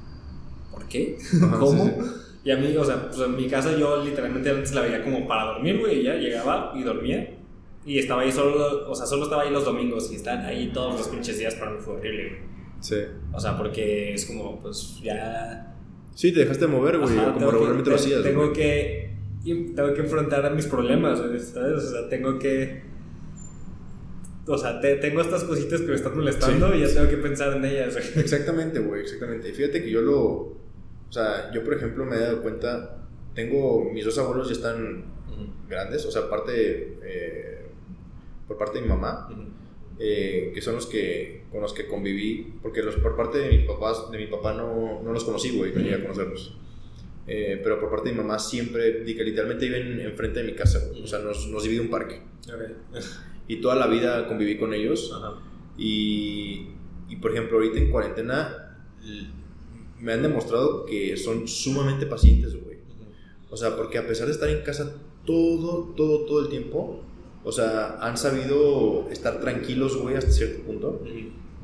¿Por qué? Ajá, ¿Cómo? sí, sí. Y a mí, o sea, pues en mi casa yo literalmente antes la veía como para dormir, güey, y ya llegaba y dormía. Y estaba ahí solo, o sea, solo estaba ahí los domingos y están ahí todos los pinches días para mí fue horrible, güey. Sí. O sea, porque es como, pues ya. Sí, te dejaste mover, güey, Ajá, como tengo que- regularmente lo hacías. Tengo güey. que, tengo que enfrentar mis problemas, güey, ¿sabes? O sea, tengo que. O sea, te- tengo estas cositas que me están molestando Sí. y ya tengo que pensar en ellas. Exactamente, güey, exactamente. Y fíjate que yo lo. O sea, yo por ejemplo me he dado cuenta. Tengo. Mis dos abuelos ya están grandes, o sea, aparte. eh, por parte de mi mamá, eh, que son los que. con los que conviví. Porque los, por parte de mis papás, de mi papá no, no los conocí, güey, no llegué a conocerlos. Eh, pero por parte de mi mamá siempre, que literalmente viven enfrente de mi casa, güey. O sea, nos, nos divide un parque. Y toda la vida conviví con ellos. Ajá. Y, y, por ejemplo, ahorita en cuarentena me han demostrado que son sumamente pacientes, güey. O sea, porque a pesar de estar en casa todo, todo, todo el tiempo, o sea, han sabido estar tranquilos, güey, hasta cierto punto.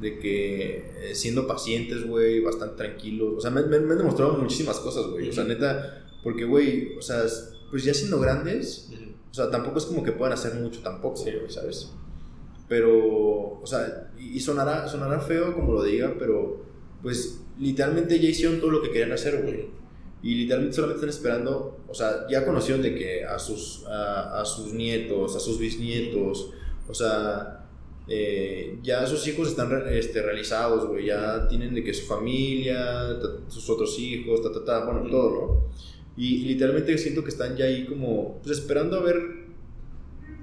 De que eh, siendo pacientes, güey, bastante tranquilos. O sea, me, me- me han demostrado muchísimas cosas, güey. O sea, neta, porque, güey, o sea, pues ya siendo grandes, o sea, tampoco es como que puedan hacer mucho tampoco, Sí. ¿sabes? Pero, o sea, y sonará, sonará feo como lo diga, pero pues literalmente ya hicieron todo lo que querían hacer, güey. Y literalmente solamente están esperando, o sea, ya conocieron de que a sus, a, a sus nietos, a sus bisnietos, o sea, eh, ya sus hijos están este, realizados, güey, ya tienen de que su familia, sus otros hijos, ta, ta, ta, bueno, todo, ¿no? Y, literalmente siento que están ya ahí como, pues esperando a ver,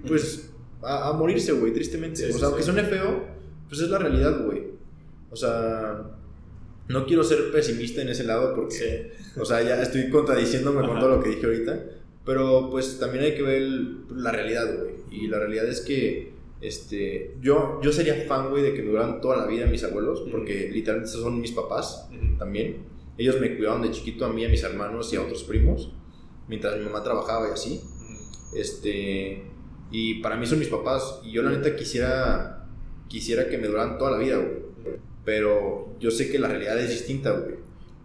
pues, a, a morirse, güey, tristemente. Sí, o sí, sea, sí. aunque suene feo, pues es la realidad, güey. O sea, no quiero ser pesimista en ese lado porque, Sí. o sea, ya estoy contradiciéndome con todo lo que dije ahorita. Pero pues también hay que ver el- la realidad, güey. Y la realidad es que este, yo, yo sería fan, güey, de que me duraran toda la vida mis abuelos, porque literalmente esos son mis papás también. Ellos me cuidaban de chiquito a mí, a mis hermanos y a otros primos, mientras mi mamá trabajaba y así. Este, y para mí son mis papás. Y yo la neta quisiera, quisiera que me duraran toda la vida, güey. Pero yo sé que la realidad es distinta, güey.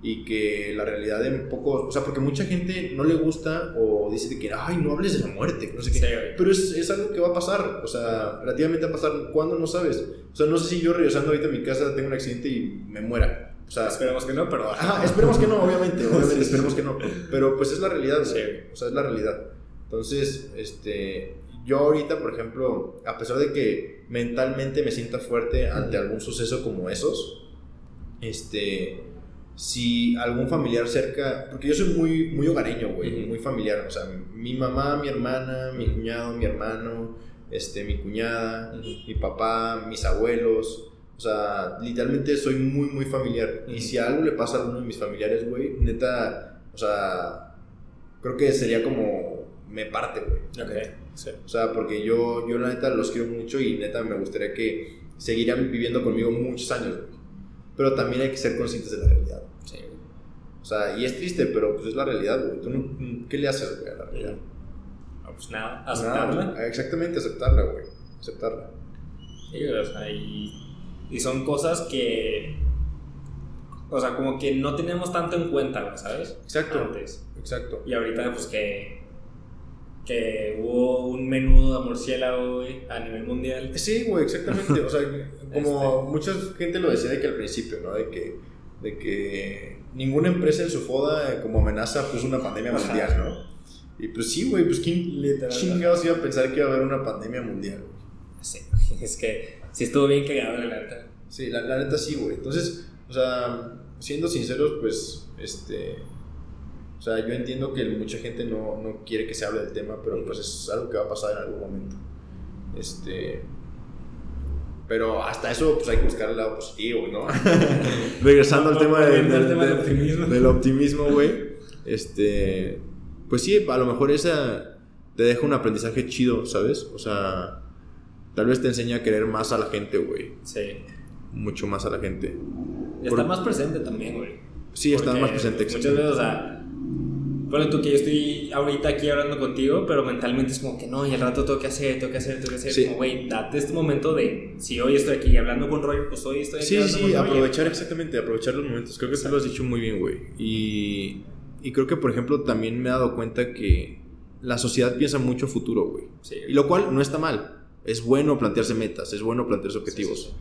Y que la realidad de un poco, o sea, porque mucha gente no le gusta o dice de que, ay, no hables de la muerte, no sé qué. Sí. Pero es, es algo que va a pasar, o sea, relativamente va a pasar. ¿Cuándo? No sabes. O sea, no sé si yo regresando ahorita a mi casa tengo un accidente y me muera. O sea, Esperemos que no, pero. Ajá, esperemos que no, obviamente, obviamente, esperemos que no. Pero pues es la realidad. Sí. O sea, es la realidad. Entonces, este, yo ahorita, por ejemplo, a pesar de que mentalmente me sienta fuerte ante algún suceso como esos, este, si algún familiar cerca, porque yo soy muy, muy hogareño, güey, muy familiar, o sea, mi mamá, mi hermana, mi cuñado, mi hermano, este, mi cuñada, Ujú. mi papá, mis abuelos. O sea, literalmente soy muy, muy familiar. Y si algo le pasa a alguno de mis familiares, güey, neta, o sea, creo que sería como, me parte, güey. Ok, sí. O sea, porque yo, yo la neta los quiero mucho y neta me gustaría que seguirían viviendo conmigo muchos años, güey. Pero también hay que ser conscientes de la realidad. Sí. O sea, y es triste, pero pues es la realidad, güey. ¿Tú no- ¿Qué le haces, güey, a la realidad? No, pues nada, aceptarla. Nada, exactamente, aceptarla, güey. Aceptarla. Sí, o sea, y, y son cosas que. O sea, como que no teníamos tanto en cuenta, ¿sabes? Exacto. Antes. Exacto. Y ahorita, pues que. Que hubo un menudo de murciélago, güey, a nivel mundial. Sí, güey, exactamente. O sea, como Este. mucha gente lo decía de que al principio, ¿no? De que, de que ninguna empresa en su foda como amenaza puso una pandemia mundial, ¿no? Y pues sí, güey, pues quién Literal. chingados iba a pensar que iba a haber una pandemia mundial, güey. Sí, es que sí estuvo bien cagado, la neta. Sí, la, la neta sí, güey. Entonces, o sea, siendo sinceros, pues, este... O sea, yo entiendo que mucha gente no, no quiere que se hable del tema, pero pues es algo que va a pasar en algún momento. Este... Pero hasta eso, pues hay que buscar el lado positivo, ¿no? Regresando al tema, de- del- optimismo. del optimismo, güey. este, pues sí, a lo mejor esa te deja un aprendizaje chido, ¿sabes? O sea, tal vez te enseña a querer más a la gente, güey. Sí. Mucho más a la gente. Y estar más presente también, güey. Sí, Porque más presente. Muchas veces, o sea, bueno, tú que yo estoy ahorita aquí hablando contigo, pero mentalmente es como que no, y al rato tengo que hacer, tengo que hacer, tengo que hacer. Sí. Como, güey, date este momento de, si hoy estoy aquí hablando con Roy, pues hoy estoy aquí Sí, sí, con aprovechar exactamente, aprovechar los momentos. Creo que tú lo has dicho muy bien, güey. Y, y creo que, por ejemplo, también me he dado cuenta que la sociedad piensa mucho futuro, güey. Sí. Y lo cual no está mal. Es bueno plantearse metas, es bueno plantearse objetivos. Sí, sí,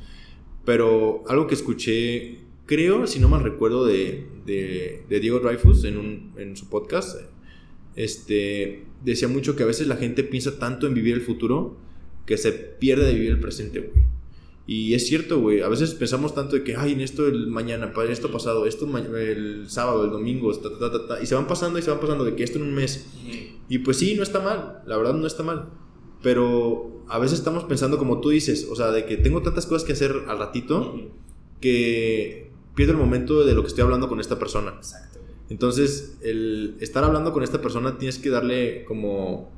Pero algo que escuché, creo, si no mal recuerdo, de, de, de Diego Dreyfus en, un, en su podcast, este, decía mucho que a veces la gente piensa tanto en vivir el futuro que se pierde de vivir el presente, güey. Y es cierto, güey. A veces pensamos tanto de que, ay, en esto el mañana, pa- esto pasado, esto el sábado, el domingo, ta, ta, ta, ta, ta", y se van pasando y se van pasando de que esto en un mes. Y pues sí, no está mal, la verdad no está mal. Pero a veces estamos pensando como tú dices, o sea, de que tengo tantas cosas que hacer al ratito que pierdo el momento de lo que estoy hablando con esta persona. Exacto. Entonces, el estar hablando con esta persona tienes que darle como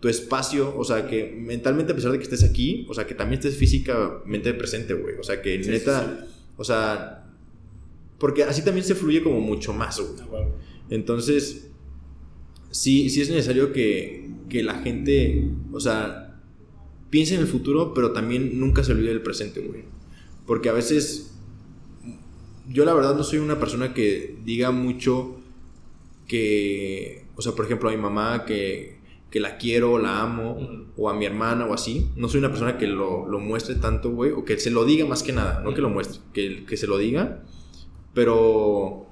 tu espacio, o sea, que mentalmente a pesar de que estés aquí, o sea, que también estés físicamente presente, güey. O sea, que Sí, neta, sí, o sea, porque así también se fluye como mucho más, güey. Ah. Entonces, sí, sí es necesario que, que la gente, o sea, piense en el futuro, pero también nunca se olvide del presente, güey. Porque a veces, yo la verdad no soy una persona que diga mucho que, o sea, por ejemplo, a mi mamá que, que la quiero, la amo, o a mi hermana o así. No soy una persona que lo, lo muestre tanto, güey, o que se lo diga más que nada, no que lo muestre, que, que se lo diga, pero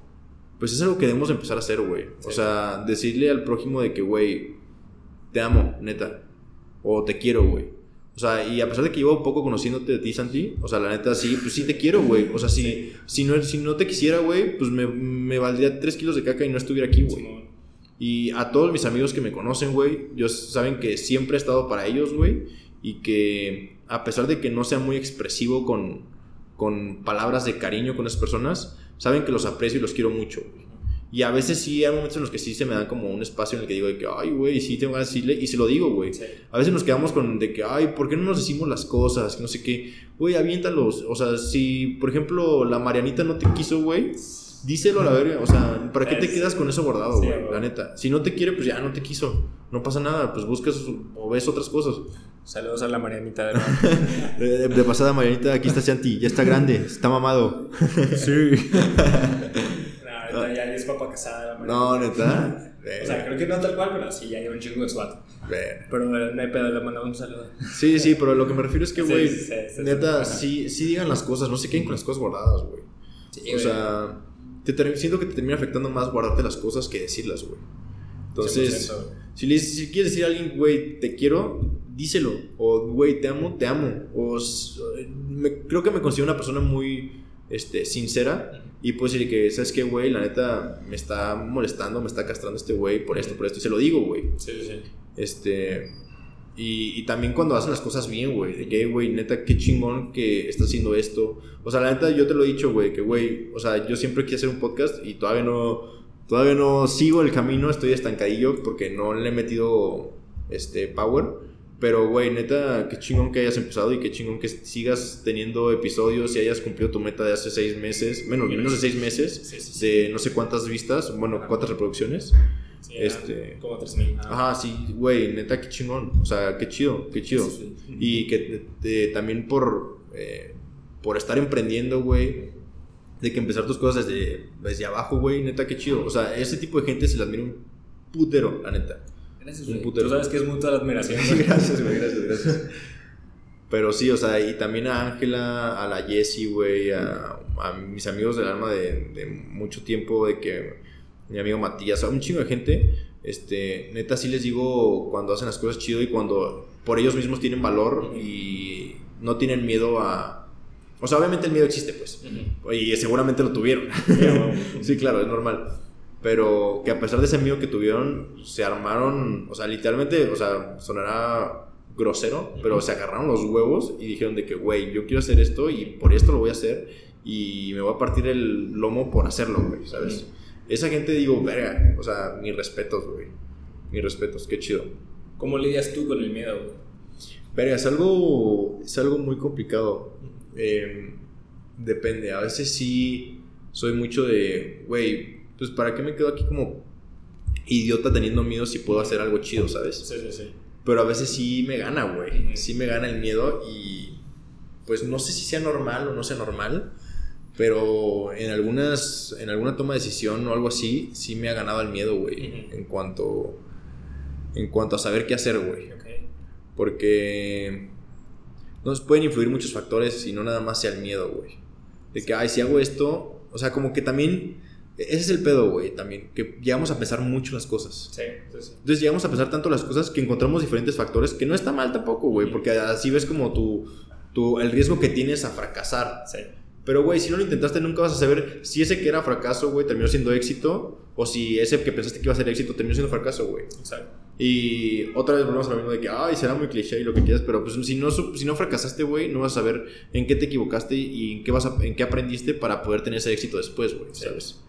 pues es algo que debemos empezar a hacer, güey. O sea, decirle al prójimo de que, güey, te amo, neta, o te quiero, güey. O sea, y a pesar de que llevo poco conociéndote de ti, Santi, o sea, la neta, sí, pues sí te quiero, güey. O sea, si, Sí. si, no, si no te quisiera, güey, pues me, me valdría 3 kilos de caca y no estuviera aquí, güey. Y a todos mis amigos que me conocen, güey, ellos saben que siempre he estado para ellos, güey. Y que a pesar de que no sea muy expresivo con, con palabras de cariño con esas personas, saben que los aprecio y los quiero mucho. güey. Y a veces sí hay momentos en los que sí se me dan como un espacio en el que digo de que, ay, güey, sí tengo ganas de decirle. Y se lo digo, güey. Sí. A veces nos quedamos con de que, ay, ¿por qué no nos decimos las cosas? Que no sé qué. Güey, aviéntalos. O sea, si, por ejemplo, la Marianita no te quiso, güey, díselo a la verga. O sea, ¿para qué te quedas con eso guardado, güey? la neta. Si no te quiere, pues ya no te quiso. No pasa nada. Pues buscas o ves otras cosas. Saludos a la Marianita. De, de pasada, Marianita, aquí está Santi. Ya está grande. Está mamado. sí. Ya es papá casada. No, neta. O sea, creo que no tal cual, pero sí, ya lleva un chingo de su vato. Pero eh, no hay pedo, le mandamos un saludo. Sí, sí, pero lo que me refiero es que, güey, sí, sí, sí, neta, sí. sí, digan las cosas, no se queden con las cosas guardadas, güey. O sea, te siento que te termina afectando más guardarte las cosas que decirlas, güey. Entonces, 100%, güey. si, le, si quieres decir a alguien, güey, te quiero, díselo. O, güey, te amo, te amo. O, me- creo que me considero una persona muy este, sincera. Y puedo decir que, ¿sabes qué, güey? La neta me está molestando, me está castrando este güey por esto, por esto. Y se lo digo, güey. Sí, sí. Este. Y, y también cuando hacen las cosas bien, güey. De que, güey, neta, qué chingón que estás haciendo esto. O sea, la neta, yo te lo he dicho, güey, que, güey, o sea, yo siempre quise hacer un podcast y todavía no. Todavía no sigo el camino, estoy estancadillo porque no le he metido este power. Pero, güey, neta, qué chingón que hayas empezado y qué chingón que sigas teniendo episodios y hayas cumplido tu meta de hace seis meses, menos, menos de seis meses, Sí, sí, sí. de no sé cuántas vistas, bueno, cuántas reproducciones. Este- Como 3000. Ajá, sí, güey, neta, qué chingón. O sea, qué chido, qué chido. Y que te- te- también por, eh, por estar emprendiendo, güey, de que empezar tus cosas desde, desde abajo, güey, neta, qué chido. O sea, ese tipo de gente se le admira un putero, la neta. Gracias, Un güey. Tú sabes que es mutua la admiración, güey. gracias, güey, gracias, gracias. Pero sí, o sea, y también a Ángela, a la Jessie, güey, a, a mis amigos del alma de, de mucho tiempo, de que mi amigo Matías, a un chingo de gente, este, neta sí les digo cuando hacen las cosas chido y cuando por ellos mismos tienen valor y no tienen miedo a... O sea, obviamente el miedo existe, pues. Ujú. Y seguramente lo tuvieron. sí, claro, es normal. Pero que a pesar de ese miedo que tuvieron, se armaron, o sea, literalmente, o sea, sonará grosero, pero se agarraron los huevos y dijeron de que, güey, yo quiero hacer esto y por esto lo voy a hacer y me voy a partir el lomo por hacerlo, güey, ¿sabes? Esa gente digo, verga, o sea, mis respetos, güey. Mis respetos, qué chido. ¿Cómo lidias tú con el miedo, güey? Verga, es algo, es algo muy complicado. Eh, depende, a veces sí soy mucho de, güey, pues ¿para qué me quedo aquí como idiota teniendo miedo si puedo hacer algo chido, ¿sabes? Sí, sí, sí. Pero a veces sí me gana, güey. Sí me gana el miedo y pues no sé si sea normal o no sea normal, pero en algunas en alguna toma de decisión o algo así sí me ha ganado el miedo, güey, en cuanto en cuanto a saber qué hacer, güey, Ok. porque nos pueden influir muchos factores y no nada más sea el miedo, güey. De que ay, si hago esto, o sea, como que también ese es el pedo, güey, también que llegamos a pensar mucho las cosas. Sí, sí, sí. Entonces llegamos a pensar tanto las cosas que encontramos diferentes factores que no está mal tampoco, güey, porque así ves como tu, tu, el riesgo que tienes a fracasar. Sí. Pero, güey, si no lo intentaste nunca vas a saber si ese que era fracaso, güey, terminó siendo éxito o si ese que pensaste que iba a ser éxito terminó siendo fracaso, güey. Exacto. Y otra vez volvemos a lo mismo de que, ay, será muy cliché y lo que quieras, pero pues si no, si no fracasaste, güey, no vas a saber en qué te equivocaste y en qué, vas a- en qué aprendiste para poder tener ese éxito después, güey, Sí. ¿sabes?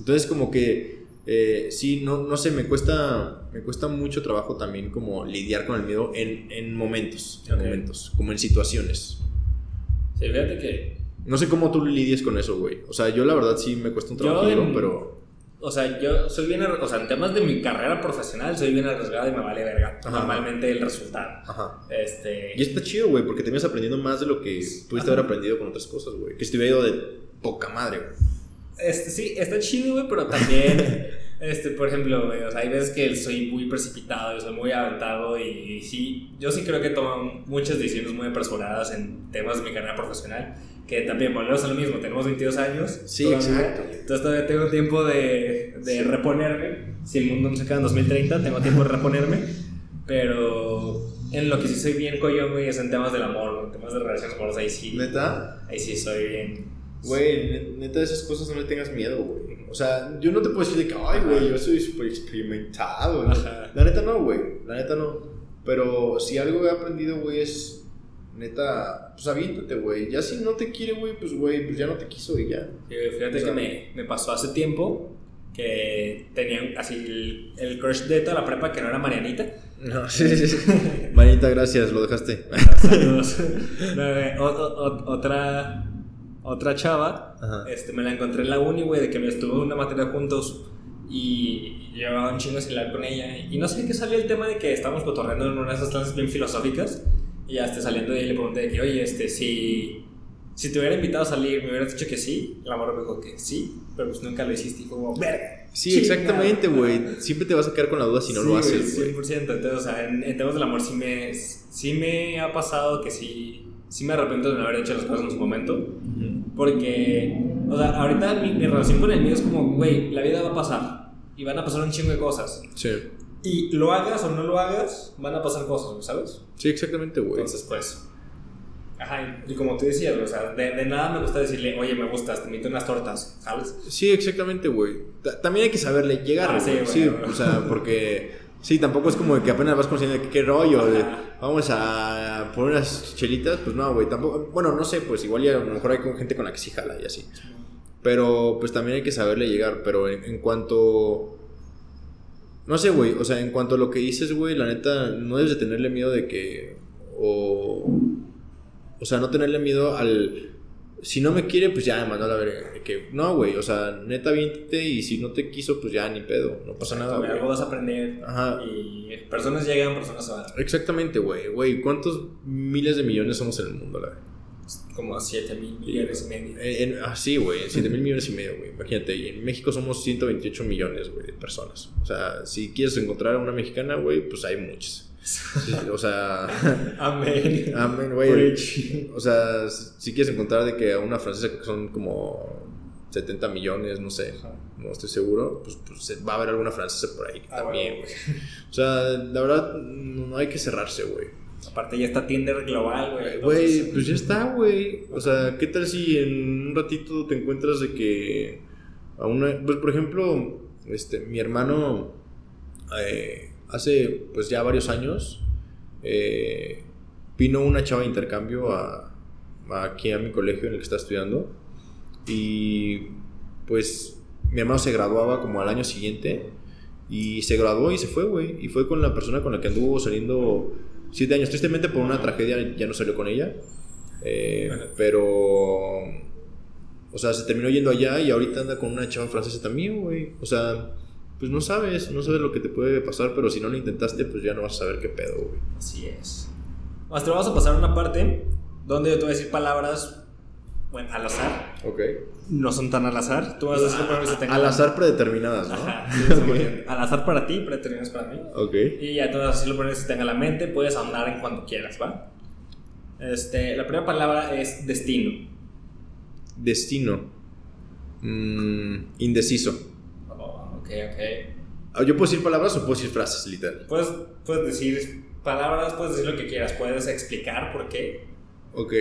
Entonces como que, eh, sí, no, no sé, me cuesta, me cuesta mucho trabajo también como lidiar con el miedo en, en momentos, en Ok. momentos, como en situaciones. Sí, fíjate que. No sé cómo tú lidies con eso, güey. O sea, yo la verdad sí me cuesta un Yo trabajo, en- pero... O sea, yo soy bien. O sea, en temas de mi carrera profesional, soy bien arriesgado y me vale verga. Ajá. Normalmente el resultado. Ajá. Este. Y está chido, güey, porque te vienes aprendiendo más de lo que pudiste haber aprendido con otras cosas, güey. Que si te hubiera ido de poca madre, güey. Este, sí, está chido, güey, pero también, este, por ejemplo, güey, o sea, hay veces que soy muy precipitado, soy muy aventado y, sí, yo sí creo que tomo muchas decisiones muy apresuradas en temas de mi carrera profesional, que también volvemos a lo mismo, tenemos 22 años. Sí, todavía, exacto. Entonces todavía tengo tiempo de, de reponerme, si el mundo no se acaba en 2030, tengo tiempo de reponerme, pero en lo que sí soy bien coyón, güey, es en temas del amor, en temas de relaciones amorosas, ahí sí, ¿Neta? ahí sí soy bien... Güey, ne- neta, de esas cosas no le tengas miedo, güey. O sea, yo no te puedo decir de que, ay, güey, yo soy súper experimentado. ¿no? La neta no, güey. La neta no. Pero si algo he aprendido, güey, es, neta, pues aviéntate, güey. Ya si no te quiere, güey, pues, güey, pues ya no te quiso y ya. Sí, Fíjate O sea, que me, me pasó hace tiempo que tenían así el, el crush de toda la prepa que no era Marianita. No, sí, sí, sí. Manita, gracias, lo dejaste. Saludos. No, o- o- otra, otra chava, Ajá. este, me la encontré en la uni, güey, de que me estuvo una materia juntos y llevaba un chingo sin hablar con ella. Y no sé qué salió el tema de que estábamos cotorreando en una de esas clases bien filosóficas. Y ya este, saliendo de ahí le pregunté de que, oye, este, si, si te hubiera invitado a salir, me hubieras dicho que sí. La morra me dijo que sí, pero pues nunca lo hiciste. Y fue como, verga. Sí, exactamente, güey. madre". Siempre te vas a quedar con la duda si no Sí, lo haces, güey, güey. 100%. Entonces, o sea, en, en temas del amor sí me, sí me ha pasado que sí, sí me arrepiento de no haber hecho las cosas en su momento. Porque, o sea, ahorita mi, mi relación con el mío es como, güey, la vida va a pasar. Y van a pasar un chingo de cosas. Sí. Y lo hagas o no lo hagas, van a pasar cosas, ¿sabes? Sí, exactamente, güey. Entonces, pues. Ajá, y como tú decías, o sea, de, de nada me gusta decirle, oye, me gustas, te invito unas tortas, ¿sabes? Sí, exactamente, güey. Ta- También hay que saberle llegar, Ah, sí, güey, Sí, o sea, porque... Sí, tampoco es como de que apenas vas que qué rollo, de, vamos a poner unas chelitas, pues no, güey, tampoco, bueno, no sé, pues igual ya a lo mejor hay gente con la que sí jala y así. Pero pues también hay que saberle llegar, pero en, en cuanto... No sé, güey, o sea, en cuanto a lo que dices, güey, la neta, no debes de tenerle miedo de que... O... O sea, no tenerle miedo al... Si no me quiere, pues ya me mandó a la verga. Que no, güey, o sea, neta, viéntate y si no te quiso, pues ya ni pedo, no pasa nada, Algo güey. vas a aprender. Ajá. Y personas llegan, personas se van. Exactamente, güey, güey, ¿cuántos miles de millones somos en el mundo, la verdad? Como 7 mil millones y medio. En, en- ah, sí, güey, 7 mil millones y medio, güey. Imagínate, y en México somos 128 millones, güey, de personas. O sea, si quieres encontrar a una mexicana, güey, pues hay muchas. Sí, o sea, Amén. amén, güey. O sea, si quieres encontrar de que a una francesa que son como 70 millones, no sé, no estoy seguro, pues, pues va a haber alguna francesa por ahí Ah, también, bueno. güey. O sea, la verdad, no hay que cerrarse, güey. Aparte ya está Tinder global, güey. Güey, pues ya está, güey. O sea, ¿qué tal si en un ratito te encuentras de que a una... Pues, por ejemplo, este, mi hermano eh, hace, pues, ya varios años eh, vino una chava de intercambio a, a aquí a mi colegio en el que está estudiando y, pues, mi hermano se graduaba como al año siguiente y se graduó y se fue, güey. Y fue con la persona con la que anduvo saliendo siete años. Tristemente por una tragedia ya no salió con ella. Eh, pero... O sea, se terminó yendo allá y ahorita anda con una chava francesa también, güey. O sea, pues no sabes, no sabes lo que te puede pasar, pero si no lo intentaste, pues ya no vas a saber qué pedo, güey. Así es. Hasta vamos a pasar a una parte donde yo te voy a decir palabras, bueno, al azar. Ok. No son tan al azar. Tú vas a decir palabras que se tengan. Al azar predeterminadas, ¿no? Ajá, sí. Al azar para ti, predeterminadas para mí. Ok. Y ya tú vas a decir lo primero que se tenga en la mente. Puedes ahondar en cuanto quieras, ¿va? Este, la primera palabra es destino. Destino. Mm, indeciso. Ok, ok. Ah, ¿Yo puedo decir palabras o puedo decir frases, literal? Puedes, puedes decir palabras, puedes decir lo que quieras, puedes explicar por qué. Ok.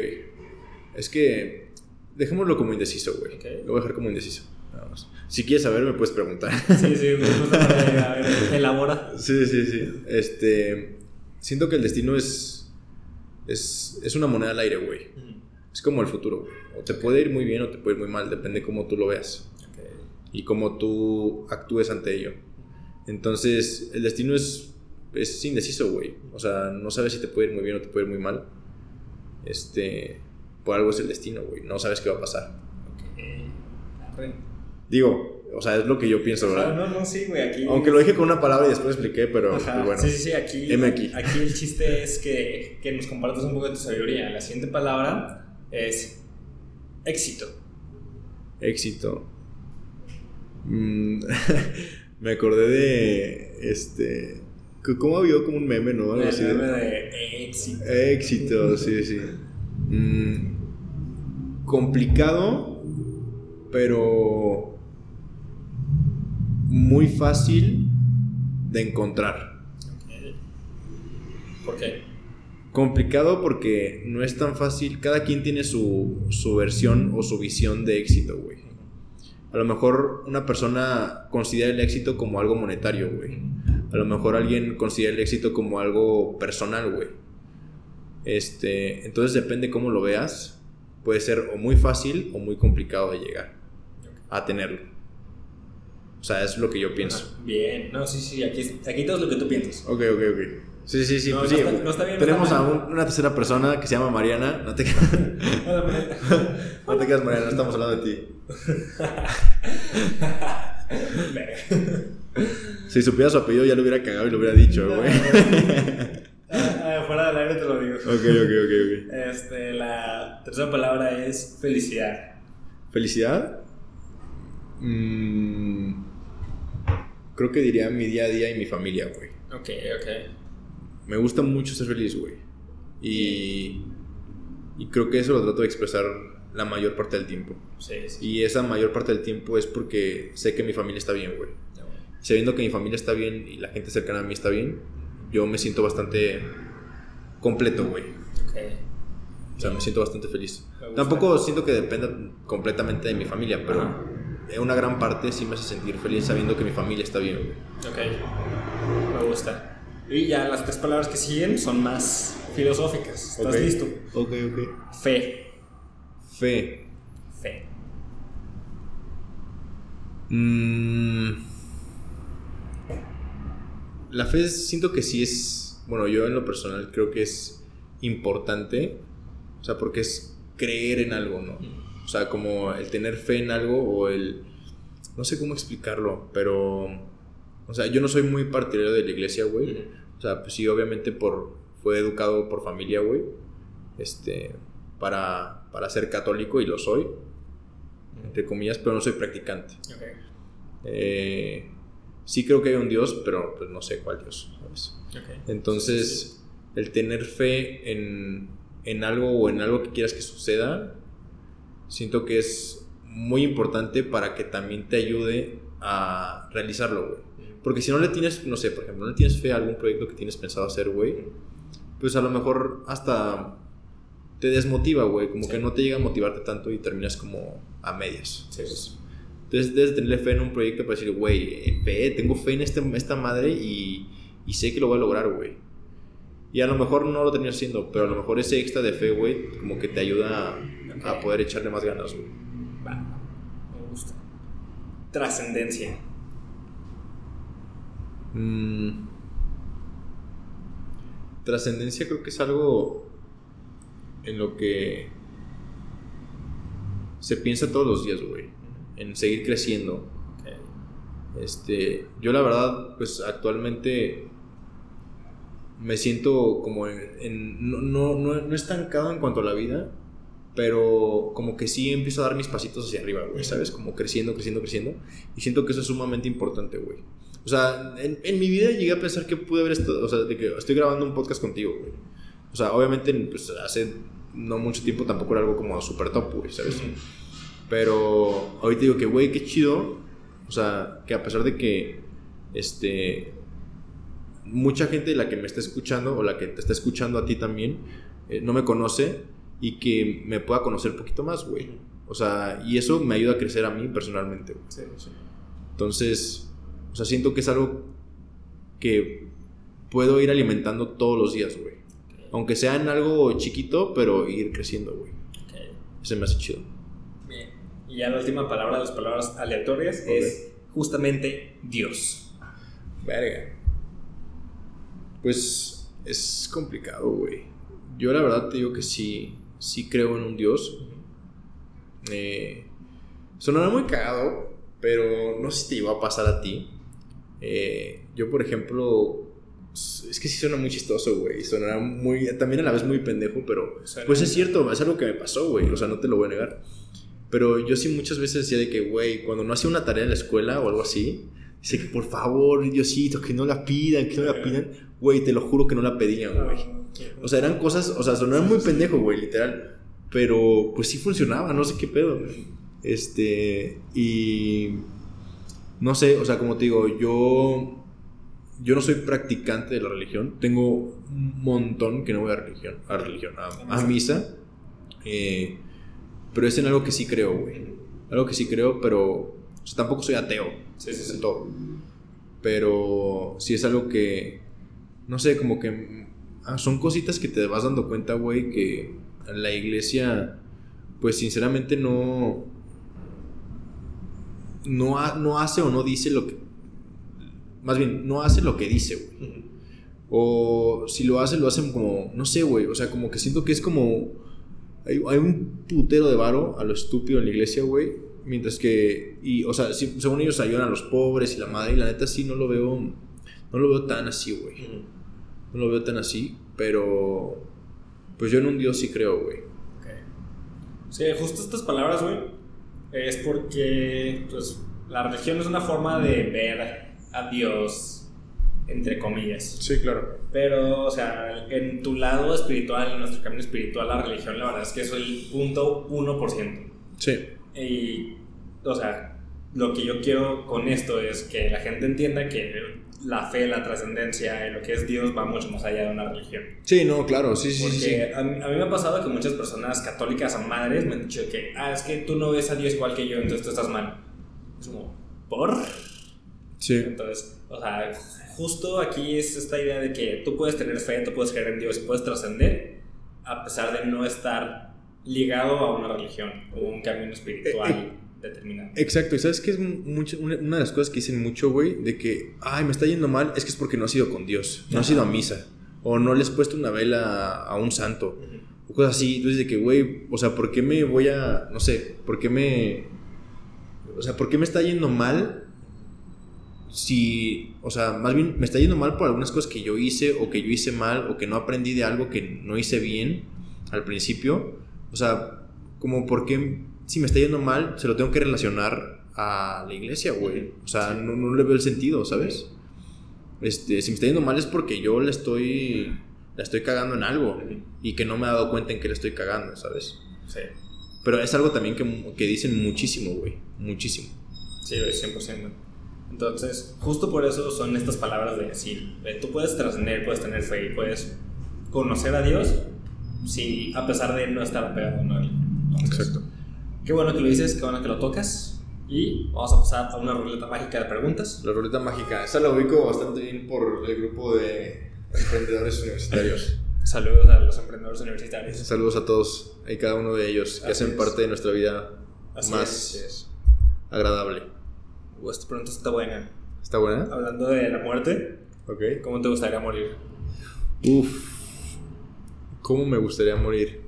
Es que. Dejémoslo como indeciso, güey. Lo voy a dejar como indeciso. Nada más. Si quieres saber, me puedes preguntar. Sí, sí, me gusta para- a ver, elabora. sí, sí, sí. Este. Siento que el destino es. Es, es una moneda al aire, güey. Es como el futuro, güey. O te puede ir muy bien o te puede ir muy mal, depende cómo tú lo veas. Y cómo tú actúes ante ello. Entonces, el destino es, es indeciso, güey. O sea, no sabes si te puede ir muy bien o te puede ir muy mal. Este, por algo es el destino, güey. No sabes qué va a pasar. Ok. Arre. Digo, o sea, es lo que yo pienso, ¿verdad? no, no, sí, güey, aquí. Aunque lo dije con una palabra y después expliqué, pero Ajá, pues, bueno. Sí, sí, sí, aquí, heme aquí. el chiste es que, que nos compartas un poco de tu sabiduría. La siguiente palabra es éxito. Éxito. Mm, me acordé de este. ¿Cómo había como un meme, no? Algo El así meme de éxito. Éxito, sí, sí. Mm, complicado, pero muy fácil de encontrar. ¿Por qué? Complicado porque no es tan fácil. Cada quien tiene su, su versión o su visión de éxito, güey. A lo mejor una persona considera el éxito como algo monetario, güey. A lo mejor alguien considera el éxito como algo personal, güey. Este, entonces depende cómo lo veas. Puede ser o muy fácil o muy complicado de llegar a tenerlo. O sea, es lo que yo pienso. Bien, no, sí, sí, aquí, aquí todo es lo que tú piensas. Ok, ok, ok. Sí, sí, sí. No, pues no sí. está- no está bien, Tenemos a un- una tercera persona que se llama Mariana. No te, no te quedas, Mariana, estamos hablando de ti. Si supiera su apellido ya lo hubiera cagado y lo hubiera dicho, güey. Ah, Fuera del aire te lo digo. ok, ok, ok, ok. Este, la tercera palabra es felicidad. ¿Felicidad? Mm, creo que diría mi día a día y mi familia, güey. Ok, ok. Me gusta mucho ser feliz, güey. Y, y creo que eso lo trato de expresar la mayor parte del tiempo. Sí, sí. Y esa mayor parte del tiempo es porque sé que mi familia está bien, güey. Sabiendo que mi familia está bien y la gente cercana a mí está bien, yo me siento bastante completo, güey. Ok. O sea, me siento bastante feliz. Tampoco siento que dependa completamente de mi familia, pero Ajá. en una gran parte sí me hace sentir feliz sabiendo que mi familia está bien, güey. Ok. Me gusta. Y ya las tres palabras que siguen son más filosóficas. ¿Estás listo? Ok, ok. Fe. Fe. Fe. Mm. La fe siento que sí es, bueno, yo en lo personal creo que es importante, o sea, porque es creer en algo, ¿no? O sea, como el tener fe en algo o el, no sé cómo explicarlo, pero, o sea, yo no soy muy partidario de la iglesia, güey. O sea, pues sí, obviamente por, fue educado por familia, güey, este, para, para ser católico y lo soy, entre comillas, pero no soy practicante. Ok. Eh, sí creo que hay un Dios, pero pues no sé cuál Dios, ¿sabes? Ok. Entonces, el tener fe en, en algo o en algo que quieras que suceda, siento que es muy importante para que también te ayude a realizarlo, güey. Porque si no le tienes, no sé, por ejemplo, no le tienes fe a algún proyecto que tienes pensado hacer, güey, pues a lo mejor hasta te desmotiva, güey, como Sí. que no te llega a motivarte tanto y terminas como a medias, Sí. ¿sabes? Entonces debes tenerle fe en un proyecto para decir, güey, eh, fe, tengo fe en este, esta madre y, y sé que lo voy a lograr, güey. Y a lo mejor no lo terminas haciendo, pero a lo mejor ese extra de fe, güey, como que te ayuda a, a poder echarle más ganas, güey. Va. Me gusta. trascendencia. Mm. Trascendencia creo que es algo en lo que se piensa todos los días, güey. En seguir creciendo. Este, yo la verdad, pues actualmente me siento como en, no, no, no, no, estancado en cuanto a la vida, pero como que sí empiezo a dar mis pasitos hacia arriba, güey, ¿sabes? Como creciendo, creciendo, creciendo. Y siento que eso es sumamente importante, güey. O sea, en, en, mi vida llegué a pensar que pude haber estado, o sea, de que estoy grabando un podcast contigo, güey. O sea, obviamente, pues hace no mucho tiempo tampoco era algo como super top, güey, ¿sabes? Pero ahorita digo que, güey, qué chido. O sea, que a pesar de que, este, mucha gente la que me está escuchando o la que te está escuchando a ti también, eh, no me conoce y que me pueda conocer un poquito más, güey. O sea, y eso me ayuda a crecer a mí personalmente, güey. Sí, sí. Entonces, o sea, siento que es algo que puedo ir alimentando todos los días, güey. Aunque sea en algo chiquito, pero ir creciendo, güey. Okay. Ese me hace chido. Bien. Y ya la última palabra de las palabras aleatorias es justamente Dios. Verga. Pues es complicado, güey. Yo la verdad te digo que sí, sí creo en un Dios. Eh, sonará muy cagado, pero no sé si te iba a pasar a ti. Eh, yo, por ejemplo, es que sí suena muy chistoso, güey. Suena muy. También a la vez muy pendejo, pero. Pues es cierto, es algo que me pasó, güey. O sea, no te lo voy a negar. Pero yo sí muchas veces decía de que, güey, cuando no hacía una tarea en la escuela o algo así, dice que por favor, Diosito, que no la pidan, que no la pidan. Güey, te lo juro que no la pedían, güey. O sea, eran cosas, o sea, sonaban muy pendejo, güey, literal. Pero pues sí funcionaba, no sé qué pedo. Este. Y. No sé, o sea, como te digo, yo yo no soy practicante de la religión. Tengo un montón que no voy a religión, a religión, a, misa. Eh, pero es en algo que sí creo, güey. Algo que sí creo, pero tampoco soy ateo. Sí, sí, sí. Todo. Pero sí es algo que, no sé, como que ah, son cositas que te vas dando cuenta, güey, que la iglesia, pues sinceramente no, no, no hace o no dice lo que más bien, no hace lo que dice, güey. O si lo hace, lo hacen como, no sé, güey. O sea, como que siento que es como... Hay, un putero de varo a lo estúpido en la iglesia, güey. Mientras que... Y, o sea, según ellos ayudan a los pobres y la madre. Y la neta sí no lo veo... No lo veo tan así, güey. No lo veo tan así. Pero... Pues yo en un Dios sí creo, güey. Sí, justo estas palabras, güey. Es porque, pues, la religión es una forma de ver a Dios, entre comillas. Sí, claro. Pero, o sea, en tu lado espiritual, en nuestro camino espiritual, la religión, la verdad es que es el punto 1%. Sí. Y, o sea, lo que yo quiero con esto es que la gente entienda que la fe, la trascendencia y lo que es Dios va mucho más allá de una religión. Sí, no, claro, sí, sí, Porque sí. A, mí, a, mí, me ha pasado que muchas personas católicas o madres me han dicho que, ah, es que tú no ves a Dios igual que yo, entonces tú estás mal. Es como, ¿por? Sí. Entonces, o sea, justo aquí es esta idea de que tú puedes tener fe, tú puedes creer en Dios y puedes trascender a pesar de no estar ligado a una religión o un camino espiritual. Exacto, y sabes que es mucho, una, de las cosas que dicen mucho, güey, de que, ay, me está yendo mal, es que es porque no has ido con Dios, no has ido a misa, o no le has puesto una vela a un santo, o cosas así. Entonces, de que, güey, o sea, ¿por qué me voy a, no sé, por qué me, o sea, ¿por qué me está yendo mal si, o sea, más bien me está yendo mal por algunas cosas que yo hice o que yo hice mal o que no aprendí de algo que no hice bien al principio. O sea, como porque si me está yendo mal, se lo tengo que relacionar a la iglesia, güey. O sea, no, no, le veo el sentido, ¿sabes? Este, si me está yendo mal es porque yo le estoy, la estoy cagando en algo y que no me he dado cuenta en que le estoy cagando, ¿sabes? Sí. Pero es algo también que, que dicen muchísimo, güey. Muchísimo. Sí, 100%. Entonces, justo por eso son estas palabras de decir, tú puedes trascender, puedes tener fe y puedes conocer a Dios si, a pesar de no estar pegado a él. Exacto. Qué bueno que lo dices, qué bueno que lo tocas. Y vamos a pasar a una ruleta mágica de preguntas. La ruleta mágica, esa la ubico bastante bien por el grupo de emprendedores universitarios. Saludos a los emprendedores universitarios. Saludos a todos y cada uno de ellos que hacen parte de nuestra vida más agradable. Uh, esta pregunta está buena. ¿Está buena? Hablando de la muerte, Ok. ¿cómo te gustaría morir? Uf. ¿Cómo me gustaría morir?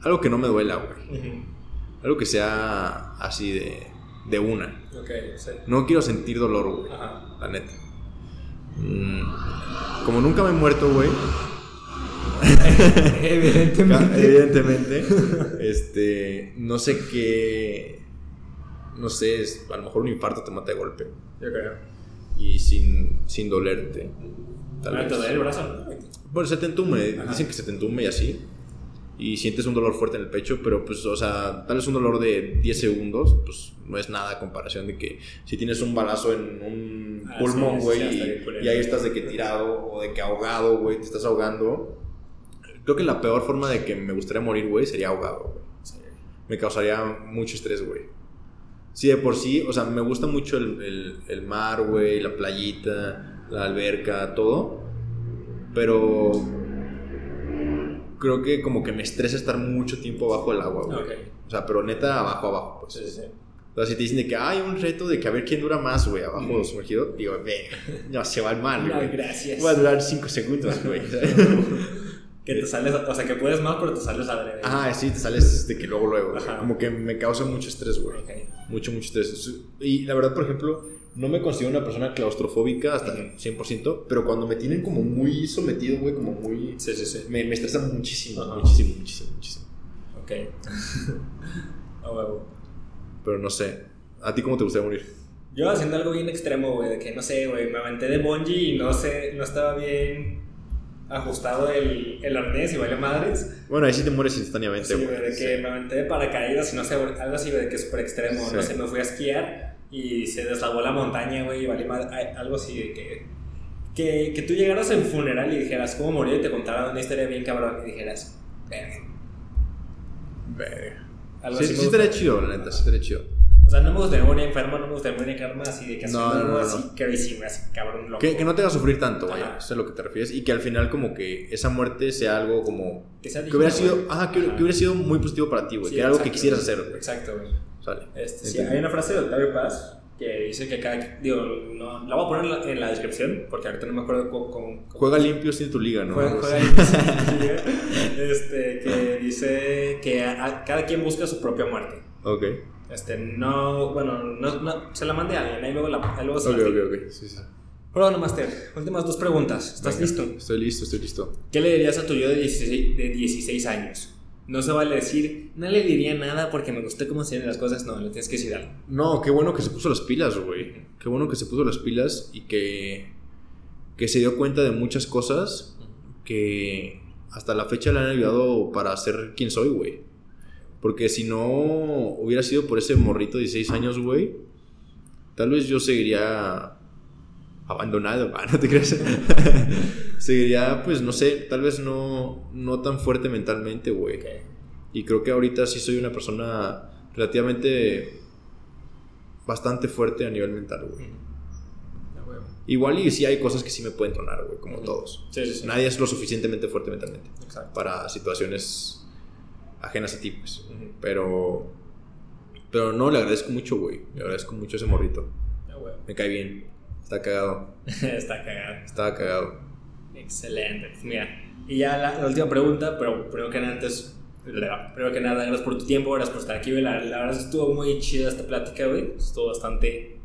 Algo que no me duela, güey. Algo que sea así de, de una. Sí. No quiero sentir dolor, güey. Ajá. La neta. Mm, Como nunca me he muerto, güey. Evidentemente. Evidentemente. Este. No sé qué. No sé, es- a lo mejor un infarto te mata de golpe. Yo creo. Y sin, sin dolerte. Tal Ah, vez. te duele el brazo, ¿no? Bueno, se te entume. Ajá. Dicen que se te entume y así. Y sientes un dolor fuerte en el pecho, pero pues, o sea, tal vez un dolor de 10 segundos, pues no es nada a comparación de que si tienes un balazo en un Ah, pulmón, güey, sí, y, y ahí estás de que tirado o de que ahogado, güey, te estás ahogando. Creo que la peor forma de que me gustaría morir, güey, sería ahogado, güey. Sí. Me causaría mucho estrés, güey. Sí, de por sí, o sea, me gusta mucho el, el- el mar, güey, la playita, la alberca, todo. Pero creo que como que me estresa estar mucho tiempo abajo del agua, güey. Ok. O sea, pero neta abajo, abajo, pues. Sí, sí. O sea, si te dicen de que hay un reto de que a ver quién dura más, güey, abajo Ujú. sumergido, digo, ve, no, se va al mal, No, güey. gracias. Va a durar 5 segundos, güey. Que te sales, o sea, que puedes más, pero te sales adrede. Ajá, sí, te sales de que luego, luego. Como que me causa mucho estrés, güey. Ok. Mucho, mucho estrés. Y la verdad, por ejemplo, no me considero una persona claustrofóbica hasta Ujú. 100%, pero cuando me tienen como muy sometido, güey, como muy... Sí, sí, sí. Me, me estresa muchísimo, Ajá. muchísimo, muchísimo, muchísimo. Ok. A huevo. Pero no sé. ¿A ti cómo te gustaría morir? Yo haciendo algo bien extremo, güey, de que no sé, güey, me aventé de bungee y no sé, no estaba bien ajustado el, el arnés y vale madres. Bueno, ahí sí te mueres instantáneamente, Sí, güey. güey, de que me aventé de paracaídas y no sé, algo así, de que es súper extremo. Sí. No sé, me fui a esquiar y se deslavó la montaña, güey, y vale algo así de que, que. Que tú llegaras al funeral y dijeras cómo murió y te contaran una historia bien cabrón y dijeras, verga. Verga. Algo Sí, así sí estaría chido, la neta, sí estaría chido. O sea, no me gustaría morir enfermo, no me gustaría morir karma así de que No, no, no, así crazy, güey, así cabrón loco. Que, que no te haga sufrir tanto, vaya. Eso es a lo que te refieres. Y que al final como que esa muerte sea algo como... Que sea Que hubiera digno, sido, ajá, que, Ajá. que hubiera sido muy positivo para ti, güey. Sí, que era algo que quisieras hacer, güey. Exacto, güey. Sale. Este, sí, hay una frase de Octavio Paz que dice que cada. Digo, no, la voy a poner en la, en la descripción porque ahorita no me acuerdo cómo. cómo- cómo- Juega limpio sin tu liga, ¿no? Juega, juega así. ahí, este, que dice que a- a- cada quien busca su propia muerte. Ok. Este, no, bueno, no, no, se la mandé a alguien, ahí luego, la, ahí luego se Ok, la ok, digo. ok. Sí, sí. Pero no, Master, últimas dos preguntas. ¿Estás Venga. listo? Estoy listo, estoy listo. ¿Qué le dirías a tu yo de 16, de 16 años? No se vale decir, no le diría nada porque me gustó cómo se las cosas. No, le tienes que decir algo. No, qué bueno que se puso las pilas, güey. Qué bueno que se puso las pilas y que, que se dio cuenta de muchas cosas que hasta la fecha le han ayudado para ser quien soy, güey. Porque si no hubiera sido por ese morrito de 16 años, güey, tal vez yo seguiría abandonado, no te creas. seguiría, pues, no sé, tal vez no, no tan fuerte mentalmente, güey. Y creo que ahorita sí soy una persona relativamente bastante fuerte a nivel mental, güey. Igual y sí hay cosas que sí me pueden tronar, güey, como todos. Sí, sí, sí. Nadie es lo suficientemente fuerte mentalmente Exacto. para situaciones ajenas a ti, pues. Pero pero no, le agradezco mucho, güey. Le agradezco mucho a ese morrito. Ya, huevo. Me cae bien. Está cagado. Está cagado. Estaba cagado. Excelente. Pues mira, y ya la, la última pregunta, pero primero que nada, antes, primero que nada, gracias por tu tiempo, gracias por estar aquí, güey. La, la verdad estuvo muy chida esta plática, güey. Estuvo bastante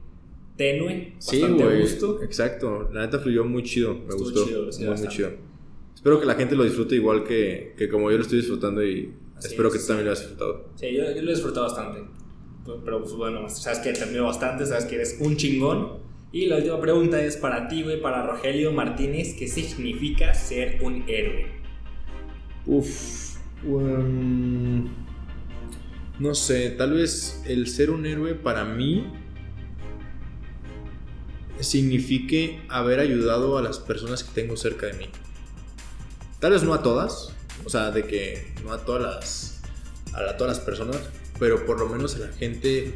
tenue, Sí, bastante güey. gusto. Exacto. La neta fluyó muy chido. Me Estuvo gustó. chido, sí, muy, muy chido. Espero que la gente lo disfrute igual que, que como yo lo estoy disfrutando y Así espero es, que tú sí. también lo hayas disfrutado. Sí, yo, yo lo he disfrutado bastante. Pero, pero, pues bueno, sabes que te admiro bastante, sabes que eres un chingón. Y la última pregunta es para ti, güey, para Rogelio Martínez, ¿qué significa ser un héroe? Uf. um, no sé, tal vez el ser un héroe para mí signifique haber ayudado a las personas que tengo cerca de mí. Tal vez no a todas, o sea, de que no a todas las a todas las personas, pero por lo menos a la gente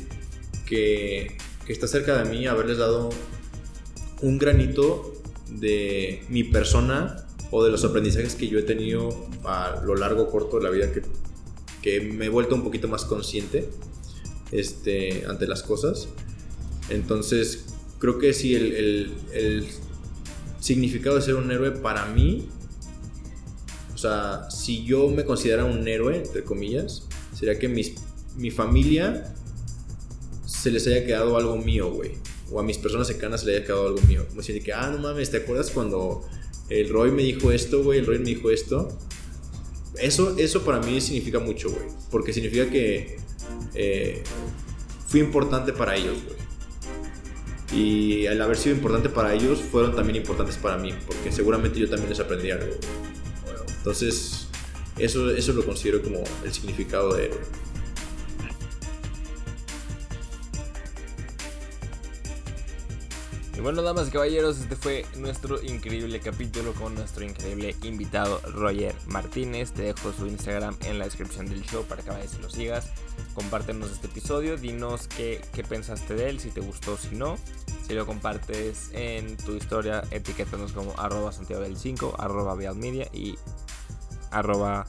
que, está cerca de mí, haberles dado un granito de mi persona o de los aprendizajes que yo he tenido a lo largo corto de la vida que, que me he vuelto un poquito más consciente este, ante las cosas. Entonces, creo que sí, el, el significado de ser un héroe para mí, o sea, si yo me considerara un héroe, entre comillas, sería que mis, mi familia se les haya quedado algo mío, güey. O a mis personas cercanas se les haya quedado algo mío. Como decir que, ah, no mames, ¿te acuerdas cuando el Roy me dijo esto, güey? El Roy me dijo esto. Eso, eso para mí significa mucho, güey. Porque significa que eh, fui importante para ellos, güey. Y al haber sido importante para ellos, fueron también importantes para mí, porque seguramente yo también les aprendí algo. Entonces, eso, eso lo considero como el significado de. Y bueno, damas y caballeros, este fue nuestro increíble capítulo con nuestro increíble invitado Roger Martínez. Te dejo su Instagram en la descripción del show para que vayas y lo sigas. Compártenos este episodio, dinos qué, qué pensaste de él, si te gustó, si no. Si lo compartes en tu historia, etiquétanos como arroba Santiago del 5, arroba Media y arroba,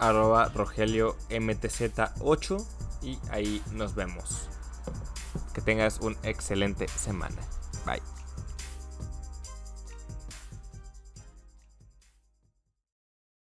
arroba Rogelio MTZ8 y ahí nos vemos. Que tengas una excelente semana. Bye.